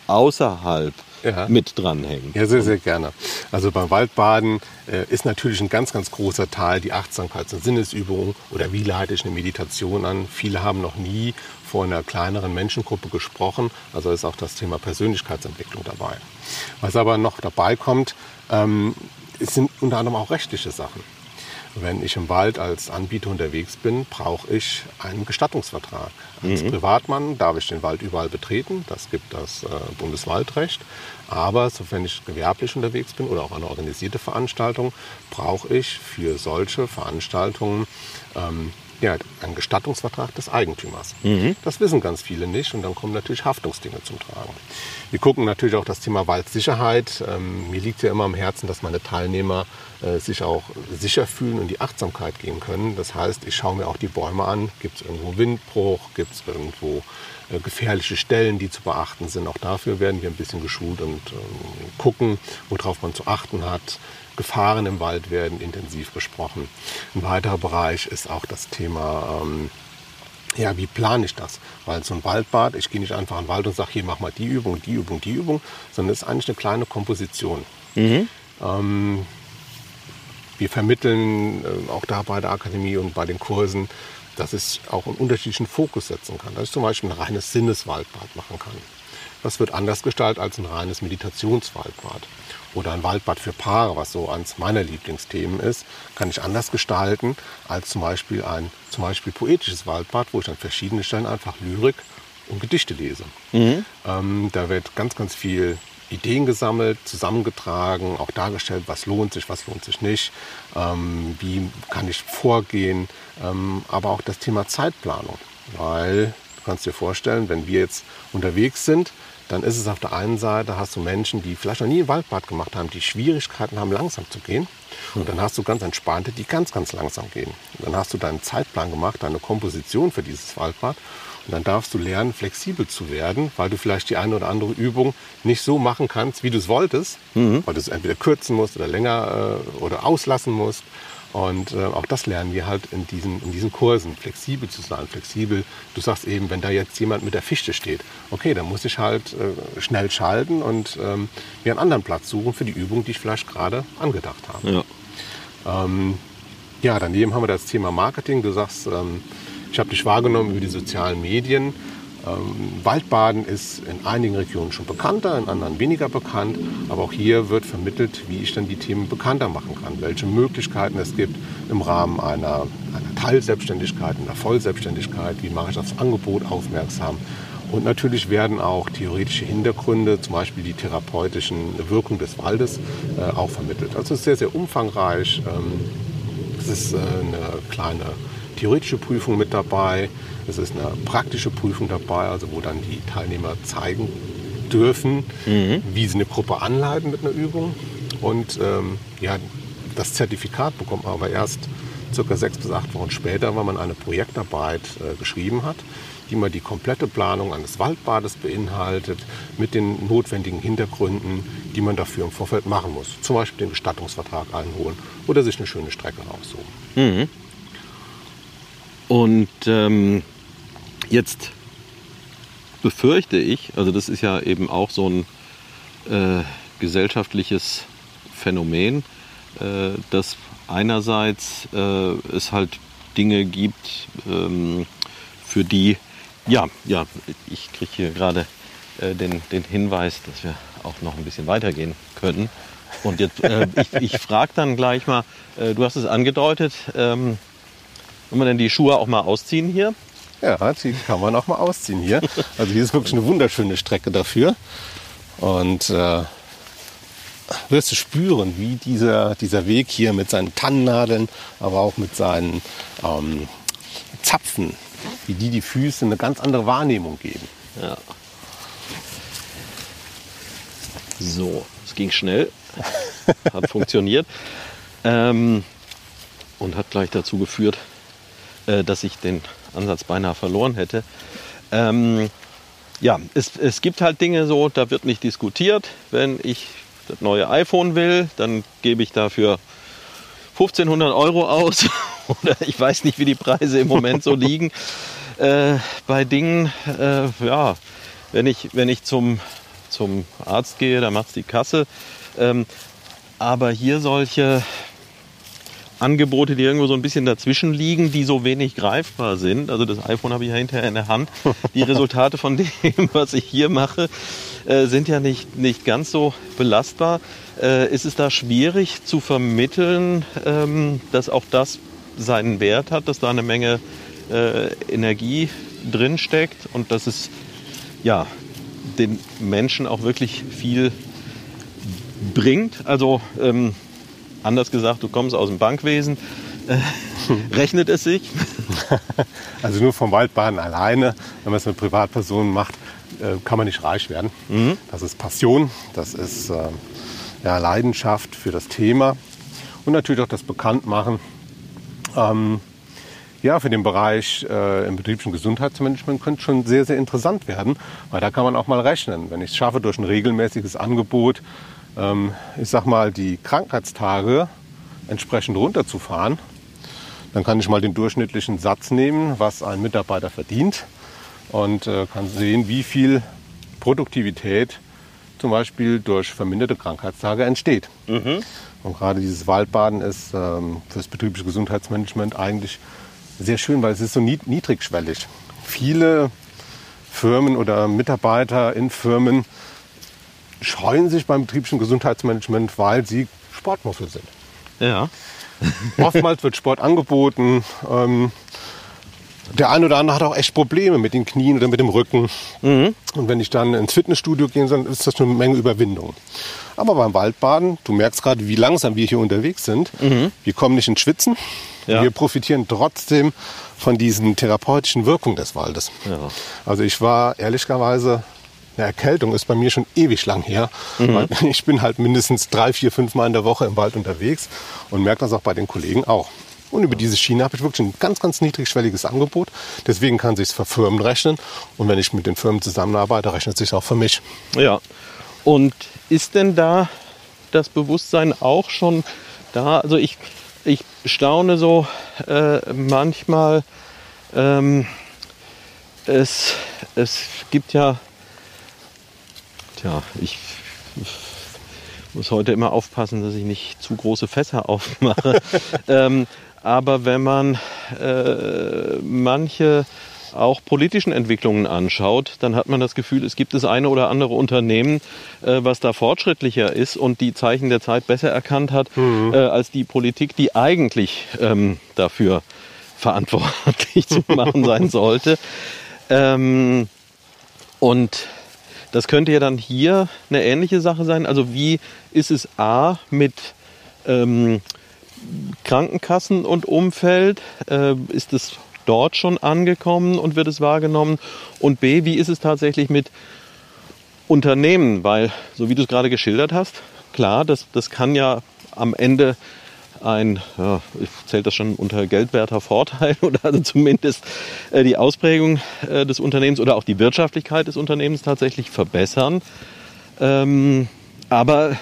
außerhalb Ja. mit dranhängen. Ja, sehr, sehr gerne. Also beim Waldbaden äh, ist natürlich ein ganz, ganz großer Teil die Achtsamkeits- und Sinnesübung oder wie leite ich eine Meditation an. Viele haben noch nie vor einer kleineren Menschengruppe gesprochen. Also ist auch das Thema Persönlichkeitsentwicklung dabei. Was aber noch dabei kommt, ähm, es sind unter anderem auch rechtliche Sachen. Wenn ich im Wald als Anbieter unterwegs bin, brauche ich einen Gestattungsvertrag. Als Privatmann darf ich den Wald überall betreten, das gibt das äh, Bundeswaldrecht. Aber sofern ich gewerblich unterwegs bin oder auch eine organisierte Veranstaltung, brauche ich für solche Veranstaltungen ähm, ja, einen Gestattungsvertrag des Eigentümers. Das wissen ganz viele nicht und dann kommen natürlich Haftungsdinge zum Tragen. Wir gucken natürlich auch das Thema Waldsicherheit. Ähm, mir liegt ja immer am Herzen, dass meine Teilnehmer äh, sich auch sicher fühlen und die Achtsamkeit gehen können. Das heißt, ich schaue mir auch die Bäume an. Gibt es irgendwo Windbruch? Gibt es irgendwo äh, gefährliche Stellen, die zu beachten sind? Auch dafür werden wir ein bisschen geschult und ähm, gucken, worauf man zu achten hat. Gefahren im Wald werden intensiv besprochen. Ein weiterer Bereich ist auch das Thema, ähm, ja, wie plane ich das? Weil so ein Waldbad, ich gehe nicht einfach in den Wald und sage, hier mach mal die Übung, die Übung, die Übung, sondern es ist eigentlich eine kleine Komposition. Ähm, wir vermitteln äh, auch da bei der Akademie und bei den Kursen, dass es auch einen unterschiedlichen Fokus setzen kann. Dass ich zum Beispiel ein reines Sinneswaldbad machen kann. Das wird anders gestaltet als ein reines Meditationswaldbad. Oder ein Waldbad für Paare, was so eines meiner Lieblingsthemen ist, kann ich anders gestalten als zum Beispiel ein zum Beispiel poetisches Waldbad, wo ich an verschiedenen Stellen einfach Lyrik und Gedichte lese. Ähm, da wird ganz, ganz viel Ideen gesammelt, zusammengetragen, auch dargestellt, was lohnt sich, was lohnt sich nicht, ähm, wie kann ich vorgehen, ähm, aber auch das Thema Zeitplanung, weil du kannst dir vorstellen, wenn wir jetzt unterwegs sind, dann ist es auf der einen Seite, hast du Menschen, die vielleicht noch nie ein Waldbad gemacht haben, die Schwierigkeiten haben, langsam zu gehen. Und dann hast du ganz entspannte, die ganz, ganz langsam gehen. Und dann hast du deinen Zeitplan gemacht, deine Komposition für dieses Waldbad. Und dann darfst du lernen, flexibel zu werden, weil du vielleicht die eine oder andere Übung nicht so machen kannst, wie du es wolltest, weil du es entweder kürzen musst oder länger äh, oder auslassen musst. Und äh, auch das lernen wir halt in diesen, in diesen Kursen, flexibel zu sein, flexibel. Du sagst eben, wenn da jetzt jemand mit der Fichte steht, okay, dann muss ich halt äh, schnell schalten und ähm, mir einen anderen Platz suchen für die Übung, die ich vielleicht gerade angedacht habe. Ja. Ähm, ja, daneben haben wir das Thema Marketing. Du sagst, ähm, ich habe dich wahrgenommen über die sozialen Medien. Ähm, Waldbaden ist in einigen Regionen schon bekannter, in anderen weniger bekannt. Aber auch hier wird vermittelt, wie ich dann die Themen bekannter machen kann, welche Möglichkeiten es gibt im Rahmen einer, einer Teilselbstständigkeit, einer Vollselbstständigkeit, wie mache ich aufs Angebot aufmerksam. Und natürlich werden auch theoretische Hintergründe, zum Beispiel die therapeutischen Wirkungen des Waldes, äh, auch vermittelt. Also es ist sehr, sehr umfangreich. Ähm, es ist äh, eine kleine theoretische Prüfung mit dabei. Es ist eine praktische Prüfung dabei, also wo dann die Teilnehmer zeigen dürfen, wie sie eine Gruppe anleiten mit einer Übung. Und ähm, ja, das Zertifikat bekommt man aber erst circa sechs bis acht Wochen später, weil man eine Projektarbeit äh, geschrieben hat, die mal die komplette Planung eines Waldbades beinhaltet, mit den notwendigen Hintergründen, die man dafür im Vorfeld machen muss. Zum Beispiel den Gestattungsvertrag einholen oder sich eine schöne Strecke raussuchen. Und ähm, jetzt befürchte ich, also das ist ja eben auch so ein äh, gesellschaftliches Phänomen, äh, dass einerseits äh, es halt Dinge gibt, ähm, für die, ja, ja, ich kriege hier gerade äh, den, den Hinweis, dass wir auch noch ein bisschen weitergehen können. Und jetzt, äh, ich, ich frage dann gleich mal, äh, du hast es angedeutet, ähm, wollen wir denn die Schuhe auch mal ausziehen hier? Ja, die kann man auch mal ausziehen hier. Also hier ist wirklich eine wunderschöne Strecke dafür. Und äh, wirst du spüren, wie dieser, dieser Weg hier mit seinen Tannennadeln, aber auch mit seinen ähm, Zapfen, wie die die Füße eine ganz andere Wahrnehmung geben. Ja. So, es ging schnell, hat funktioniert ähm, und hat gleich dazu geführt, äh, dass ich den Ansatz beinahe verloren hätte. Ähm, ja, es, es gibt halt Dinge so, da wird nicht diskutiert. Wenn ich das neue iPhone will, dann gebe ich dafür 1500 Euro aus. Oder ich weiß nicht, wie die Preise im Moment so liegen. Äh, bei Dingen, äh, ja, wenn ich, wenn ich zum, zum Arzt gehe, da macht's die Kasse. Ähm, aber hier solche Angebote, die irgendwo so ein bisschen dazwischen liegen, die so wenig greifbar sind. Also das iPhone habe ich ja hinterher in der Hand. Die Resultate von dem, was ich hier mache, äh, sind ja nicht, nicht ganz so belastbar. Äh, ist es da schwierig zu vermitteln, ähm, dass auch das seinen Wert hat, dass da eine Menge äh, Energie drin steckt und dass es ja den Menschen auch wirklich viel bringt. Also ähm, anders gesagt, du kommst aus dem Bankwesen, äh, rechnet es sich? Also nur vom Waldbaden alleine, wenn man es mit Privatpersonen macht, äh, kann man nicht reich werden. Mhm. Das ist Passion, das ist äh, ja, Leidenschaft für das Thema und natürlich auch das Bekanntmachen. Ähm, ja, für den Bereich äh, im betrieblichen Gesundheitsmanagement könnte schon sehr, sehr interessant werden, weil da kann man auch mal rechnen. Wenn ich es schaffe, durch ein regelmäßiges Angebot, ähm, ich sag mal, die Krankheitstage entsprechend runterzufahren, dann kann ich mal den durchschnittlichen Satz nehmen, was ein Mitarbeiter verdient und äh, kann sehen, wie viel Produktivität zum Beispiel durch verminderte Krankheitstage entsteht. Mhm. Und gerade dieses Waldbaden ist ähm, für das betriebliche Gesundheitsmanagement eigentlich sehr schön, weil es ist so niedrigschwellig. Viele Firmen oder Mitarbeiter in Firmen scheuen sich beim betrieblichen Gesundheitsmanagement, weil sie Sportmuffel sind. Ja. Oftmals wird Sport angeboten. Ähm, der eine oder andere hat auch echt Probleme mit den Knien oder mit dem Rücken. Mhm. Und wenn ich dann ins Fitnessstudio gehe, dann ist das eine Menge Überwindung. Aber beim Waldbaden, du merkst gerade, wie langsam wir hier unterwegs sind. Mhm. Wir kommen nicht ins Schwitzen. Ja. Wir profitieren trotzdem von diesen therapeutischen Wirkungen des Waldes. Ja. Also ich war ehrlicherweise eine Erkältung ist bei mir schon ewig lang her. Mhm. Ich bin halt mindestens drei, vier, fünf Mal in der Woche im Wald unterwegs und merke das auch bei den Kollegen auch. Und über diese Schiene habe ich wirklich ein ganz, ganz niedrigschwelliges Angebot. Deswegen kann sich für Firmen rechnen. Und wenn ich mit den Firmen zusammenarbeite, rechnet sich auch für mich. Ja. Und ist denn da das Bewusstsein auch schon da? Also ich, ich staune so äh, manchmal. Ähm, es, es gibt ja, tja, ich muss heute immer aufpassen, dass ich nicht zu große Fässer aufmache. ähm, aber wenn man äh, manche auch politischen Entwicklungen anschaut, dann hat man das Gefühl, es gibt das eine oder andere Unternehmen, äh, was da fortschrittlicher ist und die Zeichen der Zeit besser erkannt hat, mhm. äh, als die Politik, die eigentlich ähm, dafür verantwortlich zu machen sein sollte. Ähm, und das könnte ja dann hier eine ähnliche Sache sein. Also wie ist es A mit ähm, Krankenkassen und Umfeld? Äh, ist es dort schon angekommen und wird es wahrgenommen? Und B, wie ist es tatsächlich mit Unternehmen? Weil, so wie du es gerade geschildert hast, klar, das, das kann ja am Ende ein, ja, zählt das schon unter geldwerter Vorteil oder also zumindest äh, die Ausprägung äh, des Unternehmens oder auch die Wirtschaftlichkeit des Unternehmens tatsächlich verbessern. Ähm, aber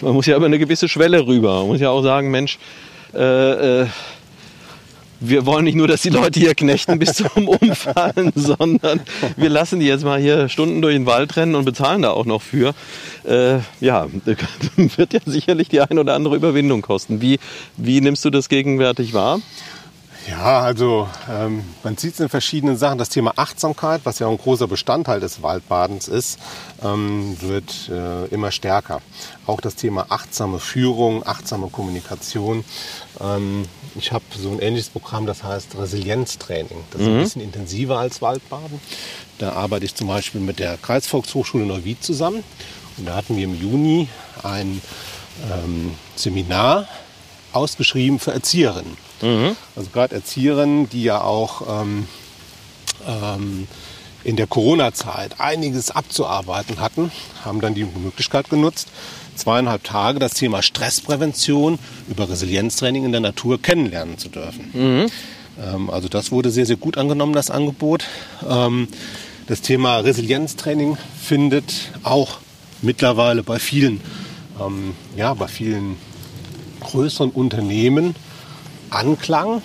man muss ja über eine gewisse Schwelle rüber. Man muss ja auch sagen, Mensch, äh, äh, wir wollen nicht nur, dass die Leute hier knechten bis zum Umfallen, sondern wir lassen die jetzt mal hier Stunden durch den Wald rennen und bezahlen da auch noch für. Äh, ja, wird ja sicherlich die ein oder andere Überwindung kosten. Wie, wie nimmst du das gegenwärtig wahr? Ja, also ähm, man sieht es in verschiedenen Sachen. Das Thema Achtsamkeit, was ja ein großer Bestandteil des Waldbadens ist, ähm, wird äh, immer stärker. Auch das Thema achtsame Führung, achtsame Kommunikation. Ähm, ich habe so ein ähnliches Programm, das heißt Resilienztraining. Das ist mhm. ein bisschen intensiver als Waldbaden. Da arbeite ich zum Beispiel mit der Kreisvolkshochschule Neuwied zusammen. Und da hatten wir im Juni ein ähm, Seminar ausgeschrieben für Erzieherinnen. Mhm. Also gerade Erzieherinnen, die ja auch ähm, ähm, in der Corona-Zeit einiges abzuarbeiten hatten, haben dann die Möglichkeit genutzt, zweieinhalb Tage das Thema Stressprävention über Resilienztraining in der Natur kennenlernen zu dürfen. Mhm. Ähm, also das wurde sehr, sehr gut angenommen, das Angebot. Ähm, das Thema Resilienztraining findet auch mittlerweile bei vielen, ähm, ja, bei vielen größeren Unternehmen Anklang.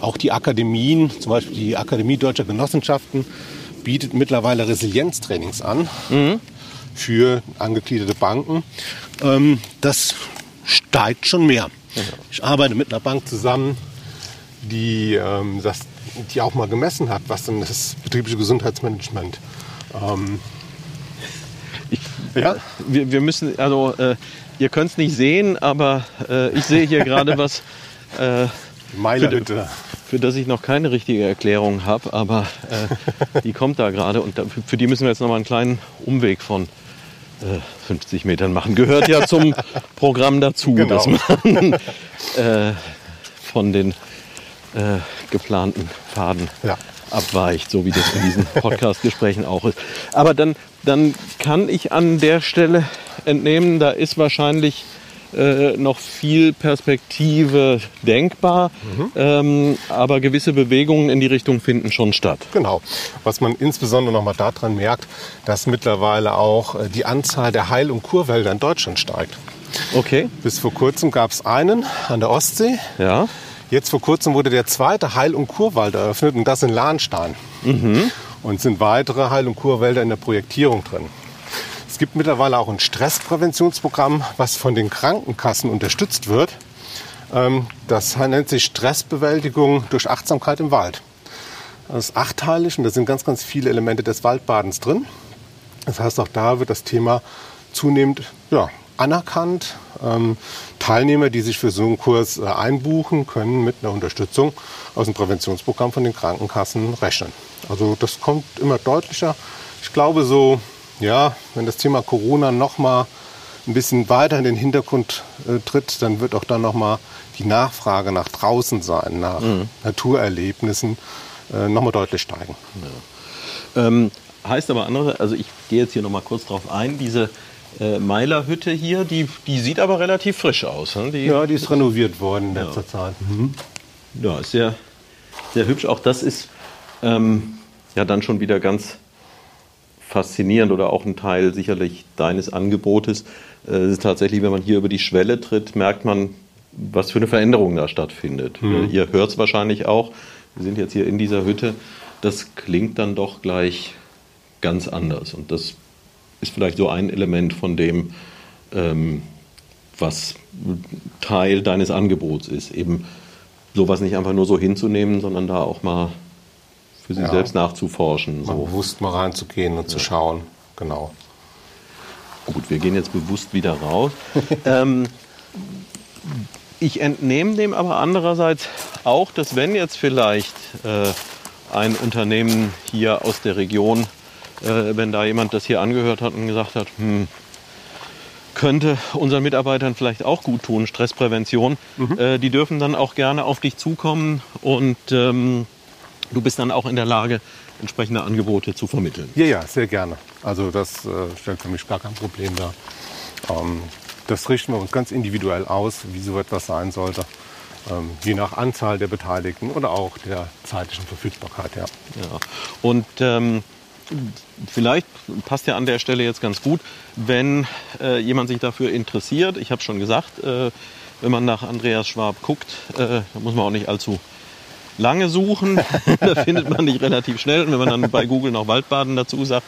Auch die Akademien, zum Beispiel die Akademie Deutscher Genossenschaften, bietet mittlerweile Resilienztrainings an für angegliederte Banken. Ähm, das steigt schon mehr. Ich arbeite mit einer Bank zusammen, die, ähm, das, die auch mal gemessen hat, was denn das betriebliche Gesundheitsmanagement. Ähm, Ja? Wir, wir müssen, also äh, ihr könnt es nicht sehen, aber äh, ich sehe hier gerade was, äh, Meilerhütte. Für das ich noch keine richtige Erklärung habe, aber äh, die kommt da gerade und da, für, die müssen wir jetzt noch mal einen kleinen Umweg von äh, 50 Metern machen. Gehört ja zum Programm dazu, Genau. dass man äh, von den äh, geplanten Faden Ja. abweicht, so wie das in diesen Podcast-Gesprächen auch ist. Aber dann, dann kann ich an der Stelle entnehmen, da ist wahrscheinlich äh, noch viel Perspektive denkbar, ähm, aber gewisse Bewegungen in die Richtung finden schon statt. Genau. Was man insbesondere noch mal daran merkt, dass mittlerweile auch äh, die Anzahl der Heil- und Kurwälder in Deutschland steigt. Okay, Bis vor kurzem gab es einen an der Ostsee. ja. Jetzt vor kurzem wurde der zweite Heil- und Kurwald eröffnet und das in Lahnstein. Und sind weitere Heil- und Kurwälder in der Projektierung drin. Es gibt mittlerweile auch ein Stresspräventionsprogramm, was von den Krankenkassen unterstützt wird. Ähm, Das nennt sich Stressbewältigung durch Achtsamkeit im Wald. Das ist achteilig und da sind ganz, ganz viele Elemente des Waldbadens drin. Das heißt, auch da wird das Thema zunehmend ja, anerkannt. Ähm, Teilnehmer, die sich für so einen Kurs äh, einbuchen, können mit einer Unterstützung aus dem Präventionsprogramm von den Krankenkassen rechnen. Also das kommt immer deutlicher. Ich glaube so, ja, wenn das Thema Corona noch mal ein bisschen weiter in den Hintergrund äh, tritt, dann wird auch dann noch mal die Nachfrage nach draußen sein, nach Naturerlebnissen äh, noch mal deutlich steigen. Ähm, heißt aber andere, also ich gehe jetzt hier noch mal kurz drauf ein, diese äh, Meilerhütte hier, die, die sieht aber relativ frisch aus. Ne? Die, Ja, die ist renoviert worden in letzter Zeit. Ja, ist sehr, sehr hübsch. Auch das ist ähm, ja dann schon wieder ganz faszinierend oder auch ein Teil sicherlich deines Angebotes. Äh, tatsächlich, wenn man hier über die Schwelle tritt, merkt man, was für eine Veränderung da stattfindet. Äh, ihr hört es wahrscheinlich auch. Wir sind jetzt hier in dieser Hütte. Das klingt dann doch gleich ganz anders. Und das ist vielleicht so ein Element von dem, ähm, was Teil deines Angebots ist. Eben sowas nicht einfach nur so hinzunehmen, sondern da auch mal für sich Ja. selbst nachzuforschen. So. bewusst mal reinzugehen und zu schauen. Genau. Gut, wir gehen jetzt bewusst wieder raus. ähm, ich entnehme dem aber andererseits auch, dass wenn jetzt vielleicht äh, ein Unternehmen hier aus der Region, äh, wenn da jemand das hier angehört hat und gesagt hat, hm, könnte unseren Mitarbeitern vielleicht auch gut tun, Stressprävention, äh, die dürfen dann auch gerne auf dich zukommen und ähm, du bist dann auch in der Lage, entsprechende Angebote zu vermitteln. Ja, ja, sehr gerne. Also das äh, stellt für mich gar kein Problem dar. Ähm, das richten wir uns ganz individuell aus, wie so etwas sein sollte. Ähm, je nach Anzahl der Beteiligten oder auch der zeitlichen Verfügbarkeit. Ja. Ja. Und ähm, vielleicht passt ja an der Stelle jetzt ganz gut, wenn äh, jemand sich dafür interessiert. Ich habe schon gesagt, äh, wenn man nach Andreas Schwab guckt, äh, da muss man auch nicht allzu lange suchen. da findet man dich relativ schnell. Und wenn man dann bei Google noch Waldbaden dazu sagt,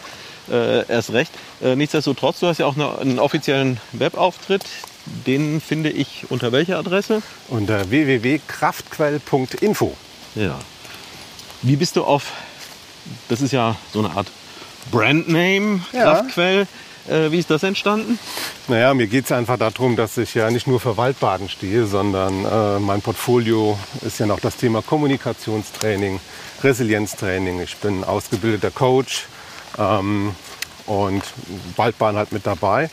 äh, erst recht. Äh, nichtsdestotrotz, du hast ja auch eine, einen offiziellen Webauftritt. Den finde ich unter welcher Adresse? Unter www.kraftquell.info. Ja. Wie bist du auf, das ist ja so eine Art Brandname, Ja. Kraftquell. Äh, wie ist das entstanden? Naja, mir geht es einfach darum, dass ich ja nicht nur für Waldbaden stehe, sondern äh, mein Portfolio ist ja noch das Thema Kommunikationstraining, Resilienztraining. Ich bin ausgebildeter Coach ähm, und Waldbaden halt mit dabei.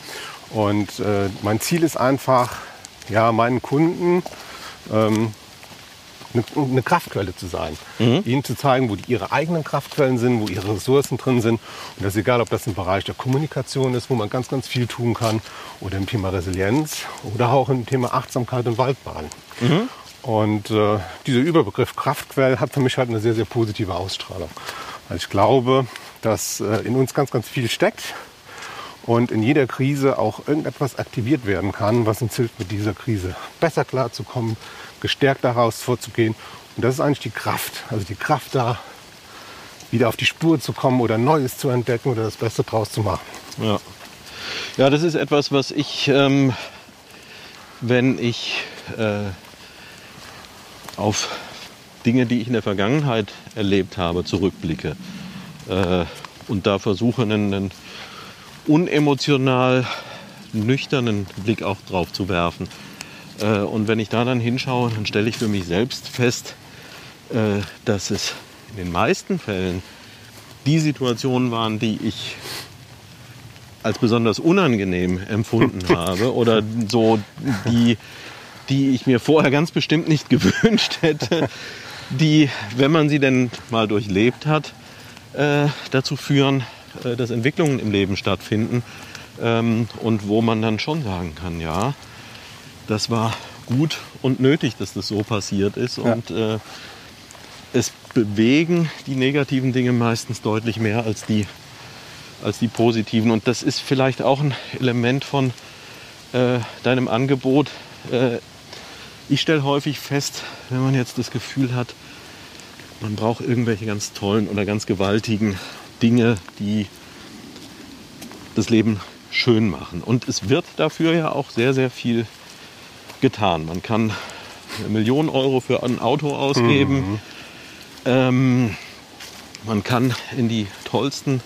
Und äh, mein Ziel ist einfach, ja, meinen Kunden ähm, eine, eine Kraftquelle zu sein. Ihnen zu zeigen, wo die, ihre eigenen Kraftquellen sind, wo ihre Ressourcen drin sind. Und das ist egal, ob das im Bereich der Kommunikation ist, wo man ganz, ganz viel tun kann, oder im Thema Resilienz oder auch im Thema Achtsamkeit und Waldbaden. Und äh, dieser Überbegriff Kraftquell hat für mich halt eine sehr, sehr positive Ausstrahlung. Weil ich glaube, dass äh, in uns ganz, ganz viel steckt und in jeder Krise auch irgendetwas aktiviert werden kann, was uns hilft, mit dieser Krise besser klarzukommen, gestärkt daraus vorzugehen. Und das ist eigentlich die Kraft, also die Kraft da wieder auf die Spur zu kommen oder Neues zu entdecken oder das Beste draus zu machen. Ja, ja das ist etwas, was ich, ähm, wenn ich äh, auf Dinge, die ich in der Vergangenheit erlebt habe, zurückblicke äh, und da versuche, einen, einen unemotional nüchternen Blick auch drauf zu werfen. Äh, und wenn ich da dann hinschaue, dann stelle ich für mich selbst fest, äh, dass es in den meisten Fällen die Situationen waren, die ich als besonders unangenehm empfunden habe oder so die, die ich mir vorher ganz bestimmt nicht gewünscht hätte, die, wenn man sie denn mal durchlebt hat, äh, dazu führen, äh, dass Entwicklungen im Leben stattfinden ähm, und wo man dann schon sagen kann, ja, das war gut und nötig, dass das so passiert ist ja. und äh, es bewegen die negativen Dinge meistens deutlich mehr als die, als die positiven. Und das ist vielleicht auch ein Element von äh, deinem Angebot. Äh, ich stelle häufig fest, wenn man jetzt das Gefühl hat, man braucht irgendwelche ganz tollen oder ganz gewaltigen Dinge, die das Leben schön machen. Und es wird dafür ja auch sehr, sehr viel getan. Man kann eine Million Euro für ein Auto ausgeben. Mhm. Ähm, man kann in die tollsten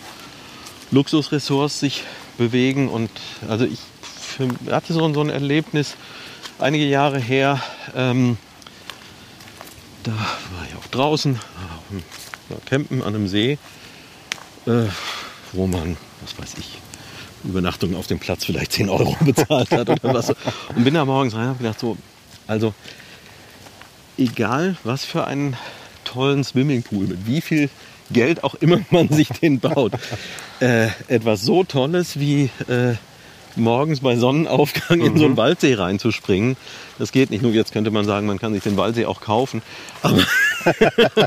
Luxusressorts sich bewegen. Und also ich hatte so, ein Erlebnis einige Jahre her. Ähm, da war ich auch draußen, war campen an einem See, äh, wo man, was weiß ich, Übernachtung auf dem Platz vielleicht 10 Euro bezahlt hat oder was. Und bin da morgens rein und gedacht, so, also egal was für einen tollen Swimmingpool, mit wie viel Geld auch immer man sich den baut, äh, etwas so Tolles wie äh, morgens bei Sonnenaufgang in so einen mhm. Waldsee reinzuspringen. Das geht nicht. Nur jetzt könnte man sagen, man kann sich den Waldsee auch kaufen. Aber,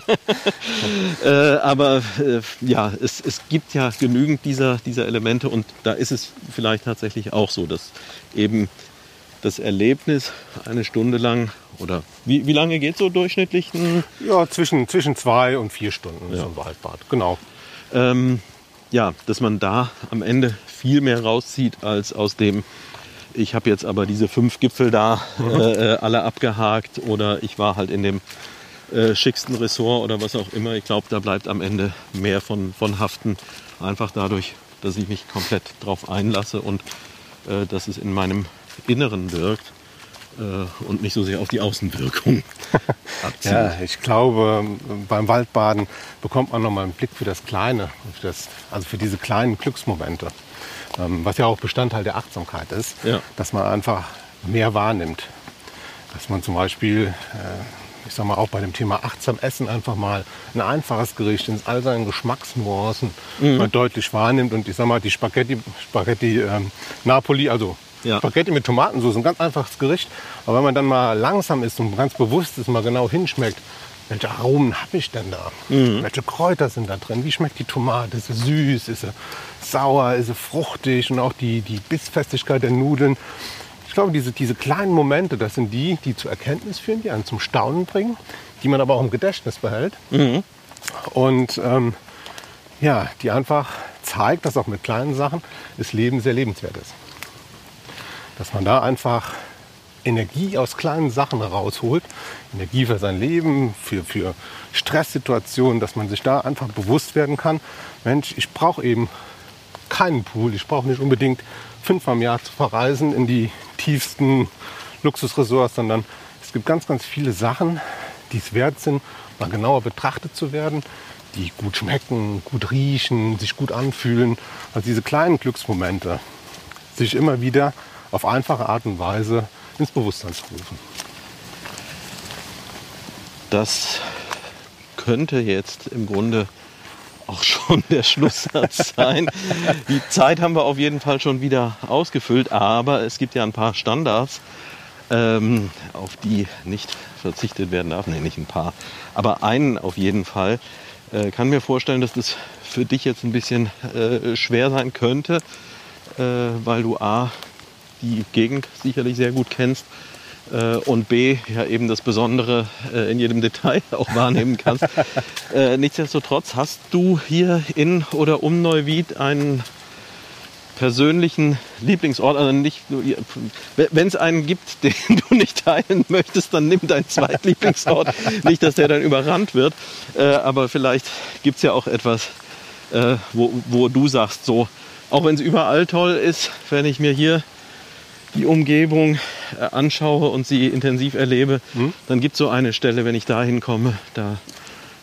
äh, aber äh, ja, es, es gibt ja genügend dieser, dieser Elemente und da ist es vielleicht tatsächlich auch so, dass eben das Erlebnis eine Stunde lang oder wie, wie lange geht so durchschnittlich? Ja, zwischen, zwischen zwei und vier Stunden ja. so ein Waldbad, genau. Ähm, ja, dass man da am Ende viel mehr rauszieht als aus dem, ich habe jetzt aber diese fünf Gipfel da mhm. äh, alle abgehakt oder ich war halt in dem äh, schicksten Ressort oder was auch immer. Ich glaube, da bleibt am Ende mehr von, von haften, einfach dadurch, dass ich mich komplett drauf einlasse und äh, dass es in meinem Inneren wirkt äh, und nicht so sehr auf die Außenwirkung abzielt. ja, ich glaube, beim Waldbaden bekommt man nochmal einen Blick für das Kleine, für das, also für diese kleinen Glücksmomente, was ja auch Bestandteil der Achtsamkeit ist, ja. dass man einfach mehr wahrnimmt. Dass man zum Beispiel, äh, ich sag mal auch bei dem Thema achtsam Essen einfach mal ein einfaches Gericht in all seinen Geschmacksnuancen mhm. deutlich wahrnimmt und ich sag mal die Spaghetti, Spaghetti ähm, Napoli, also ja. Spaghetti mit Tomatensauce, ein ganz einfaches Gericht. Aber wenn man dann mal langsam ist und ganz bewusst ist, mal genau hinschmeckt, welche Aromen habe ich denn da? Mhm. Welche Kräuter sind da drin? Wie schmeckt die Tomate? Ist sie süß? Ist sie sauer? Ist sie fruchtig? Und auch die, die Bissfestigkeit der Nudeln. Ich glaube, diese, diese kleinen Momente, das sind die, die zur Erkenntnis führen, die einen zum Staunen bringen, die man aber auch im Gedächtnis behält. Mhm. Und ähm, ja, die einfach zeigt, dass auch mit kleinen Sachen das Leben sehr lebenswert ist dass man da einfach Energie aus kleinen Sachen rausholt. Energie für sein Leben, für, für Stresssituationen, dass man sich da einfach bewusst werden kann. Mensch, ich brauche eben keinen Pool. Ich brauche nicht unbedingt fünfmal im Jahr zu verreisen in die tiefsten Luxusresorts, sondern es gibt ganz, ganz viele Sachen, die es wert sind, mal genauer betrachtet zu werden, die gut schmecken, gut riechen, sich gut anfühlen. Also diese kleinen Glücksmomente, sich immer wieder auf einfache Art und Weise ins Bewusstsein zu rufen. Das könnte jetzt im Grunde auch schon der Schlusssatz sein. Die Zeit haben wir auf jeden Fall schon wieder ausgefüllt, aber es gibt ja ein paar Standards, ähm, auf die nicht verzichtet werden darf. Nee, nicht ein paar, aber einen auf jeden Fall. Äh, kann mir vorstellen, dass das für dich jetzt ein bisschen äh, schwer sein könnte, äh, weil du A, die Gegend sicherlich sehr gut kennst, äh, und B, ja eben das Besondere äh, in jedem Detail auch wahrnehmen kannst. äh, nichtsdestotrotz hast du hier in oder um Neuwied einen persönlichen Lieblingsort, also nicht, wenn es einen gibt, den du nicht teilen möchtest, dann nimm deinen Zweitlieblingsort. nicht, dass der dann überrannt wird, aber vielleicht gibt es ja auch etwas, wo, wo du sagst, so, auch wenn es überall toll ist, wenn ich mir hier die Umgebung äh, anschaue und sie intensiv erlebe, hm? dann gibt es so eine Stelle, wenn ich da hinkomme, da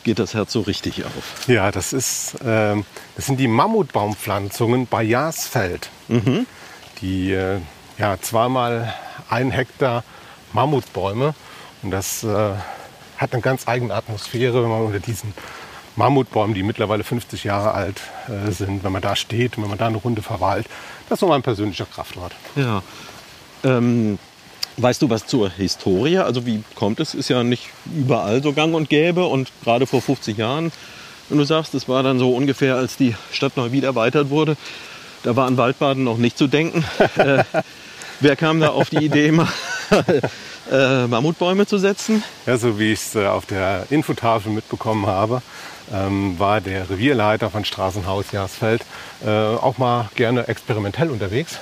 geht das Herz so richtig auf. Ja, das, ist, äh, das sind die Mammutbaumpflanzungen bei Jasfeld. Mhm. Die äh, ja, zweimal ein Hektar Mammutbäume. Und das äh, hat eine ganz eigene Atmosphäre, wenn man unter diesen Mammutbäumen, die mittlerweile 50 Jahre alt äh, sind, wenn man da steht und wenn man da eine Runde verweilt. Das ist so mein persönlicher Kraftort. Ja. Ähm, Weißt du was zur Historie? Also wie kommt es? Ist ja nicht überall so gang und gäbe und gerade vor 50 Jahren, wenn du sagst, das war dann so ungefähr, als die Stadt Neuwied erweitert wurde, da war an Waldbaden noch nicht zu denken. äh, wer kam da auf die Idee, mal, äh, Mammutbäume zu setzen? Ja, so wie ich es äh, auf der Infotafel mitbekommen habe, ähm, war der Revierleiter von Straßenhaus Jasfeld äh, auch mal gerne experimentell unterwegs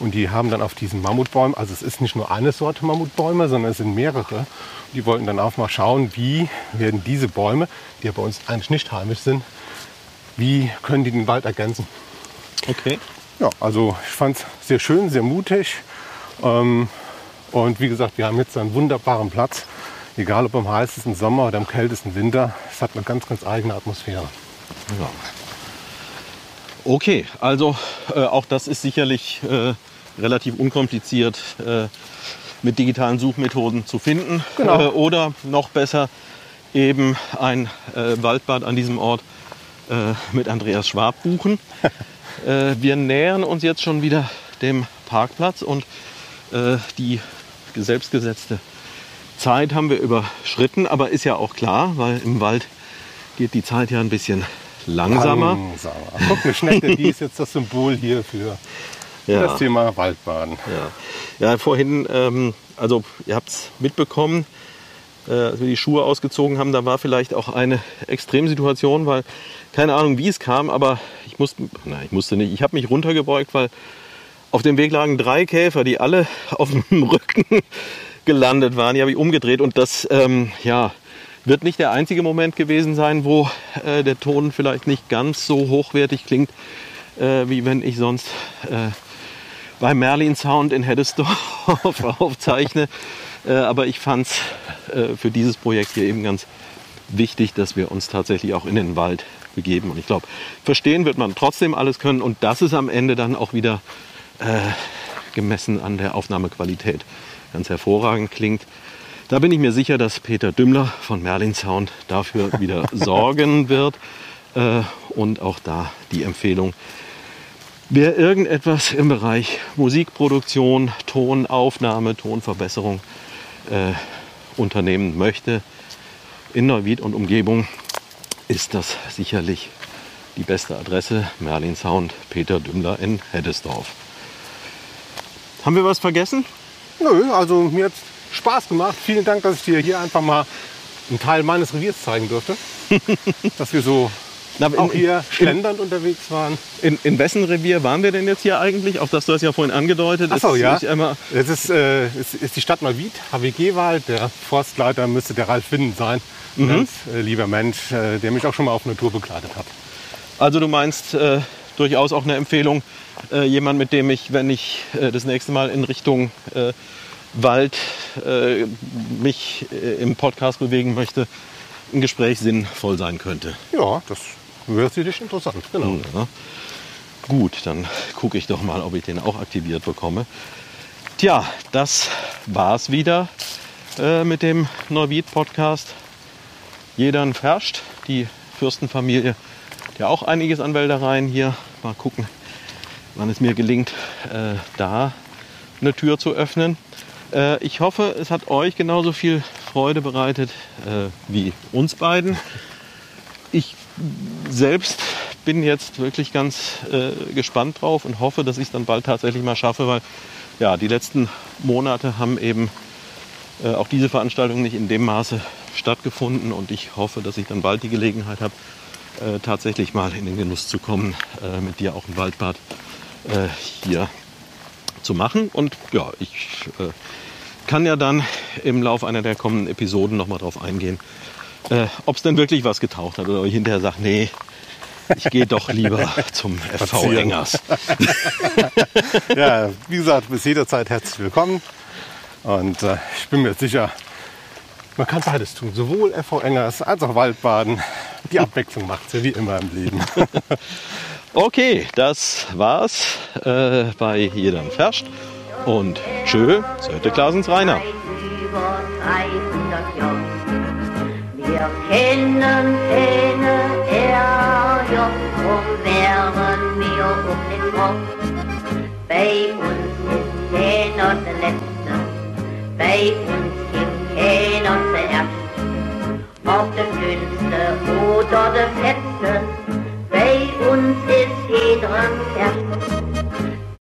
und die haben dann auf diesen Mammutbäumen, also es ist nicht nur eine Sorte Mammutbäume, sondern es sind mehrere. Die wollten dann auch mal schauen, wie werden diese Bäume, die ja bei uns eigentlich nicht heimisch sind, wie können die den Wald ergänzen. Okay. Ja, also ich fand es sehr schön, sehr mutig. Ähm, und wie gesagt, wir haben jetzt einen wunderbaren Platz. Egal ob im heißesten Sommer oder im kältesten Winter. Es hat eine ganz, ganz eigene Atmosphäre. Ja. Okay, also äh, auch das ist sicherlich äh, relativ unkompliziert äh, mit digitalen Suchmethoden zu finden. Genau. Äh, oder noch besser eben ein äh, Waldbad an diesem Ort äh, mit Andreas Schwab buchen. wir nähern uns jetzt schon wieder dem Parkplatz und die selbstgesetzte Zeit haben wir überschritten, aber ist ja auch klar, weil im Wald geht die Zeit ja ein bisschen langsamer. langsamer. Guck, eine Schnecke, die ist jetzt das Symbol hier für ja. das Thema Waldbaden. Ja, ja vorhin, ähm, also ihr habt es mitbekommen, äh, als wir die Schuhe ausgezogen haben, da war vielleicht auch eine Extremsituation, weil keine Ahnung, wie es kam, aber ich musste, nein, ich musste nicht, ich habe mich runtergebeugt, weil auf dem Weg lagen drei Käfer, die alle auf dem Rücken gelandet waren. Die habe ich umgedreht und das, ähm, ja, wird nicht der einzige Moment gewesen sein, wo äh, der Ton vielleicht nicht ganz so hochwertig klingt, äh, wie wenn ich sonst äh, bei Merlin Sound in Heddesdorf aufzeichne. Äh, aber ich fand es äh, für dieses Projekt hier eben ganz wichtig, dass wir uns tatsächlich auch in den Wald begeben. Und ich glaube, verstehen wird man trotzdem alles können. Und das ist am Ende dann auch wieder äh, gemessen an der Aufnahmequalität ganz hervorragend klingt. Da bin ich mir sicher, dass Peter Dümmler von Merlin Sound dafür wieder sorgen wird. Äh, und auch da die Empfehlung, wer irgendetwas im Bereich Musikproduktion, Tonaufnahme, Tonverbesserung äh, unternehmen möchte, in Neuwied und Umgebung, ist das sicherlich die beste Adresse. Merlin Sound, Peter Dümmler in Heddesdorf. Haben wir was vergessen? Nö, also hat Spaß gemacht. Vielen Dank, dass ich dir hier einfach mal einen Teil meines Reviers zeigen durfte. dass wir so Na, in, auch hier schlendernd unterwegs waren. In, in wessen Revier waren wir denn jetzt hier eigentlich? Auch das du hast ja vorhin angedeutet. Achso, ja. Es ist, äh, ist, ist, die Stadt Neuwied, HWG-Wald. Der Forstleiter müsste der Ralf Winnen sein. Mhm. Ganz äh, lieber Mensch, äh, der mich auch schon mal auf eine Tour begleitet hat. Also du meinst äh, durchaus auch eine Empfehlung, äh, jemand, mit dem ich, wenn ich äh, das nächste Mal in Richtung Wald äh, mich äh, im Podcast bewegen möchte, ein Gespräch sinnvoll sein könnte. Ja, das wäre sicherlich interessant. Genau. Ja. Gut, dann gucke ich doch mal, ob ich den auch aktiviert bekomme. Tja, das war's wieder äh, mit dem Neuwied-Podcast. Jeder verscht, die Fürstenfamilie, ja auch einiges an Wäldereien hier. Mal gucken, wann es mir gelingt, äh, da eine Tür zu öffnen. Äh, ich hoffe, es hat euch genauso viel Freude bereitet äh, wie uns beiden. Ich selbst bin jetzt wirklich ganz äh, gespannt drauf und hoffe, dass ich es dann bald tatsächlich mal schaffe, weil ja, die letzten Monate haben eben äh, auch diese Veranstaltung nicht in dem Maße stattgefunden und ich hoffe, dass ich dann bald die Gelegenheit habe, äh, tatsächlich mal in den Genuss zu kommen, mit dir auch ein Waldbad hier zu machen. Und ja, ich äh, kann ja dann im Laufe einer der kommenden Episoden nochmal drauf eingehen, äh, ob es denn wirklich was getaucht hat oder ich hinterher sage, nee, ich gehe doch lieber zum FV Engers. ja, wie gesagt, bis jederzeit herzlich willkommen. Und äh, ich bin mir sicher, man kann beides tun. Sowohl FV Engers als auch Waldbaden. Die Abwechslung macht ja wie immer im Leben. okay, das war's äh, bei Jedem Ferscht. Und tschö, Söte Klasens Rainer. Über 300 Jahre. Wir kennen keine RJ, drum wären wir um den Kopf. Bei uns ist keiner der Letzte, bei uns gibt keiner zuerst. Ob der Dünnste bei uns ist Hedron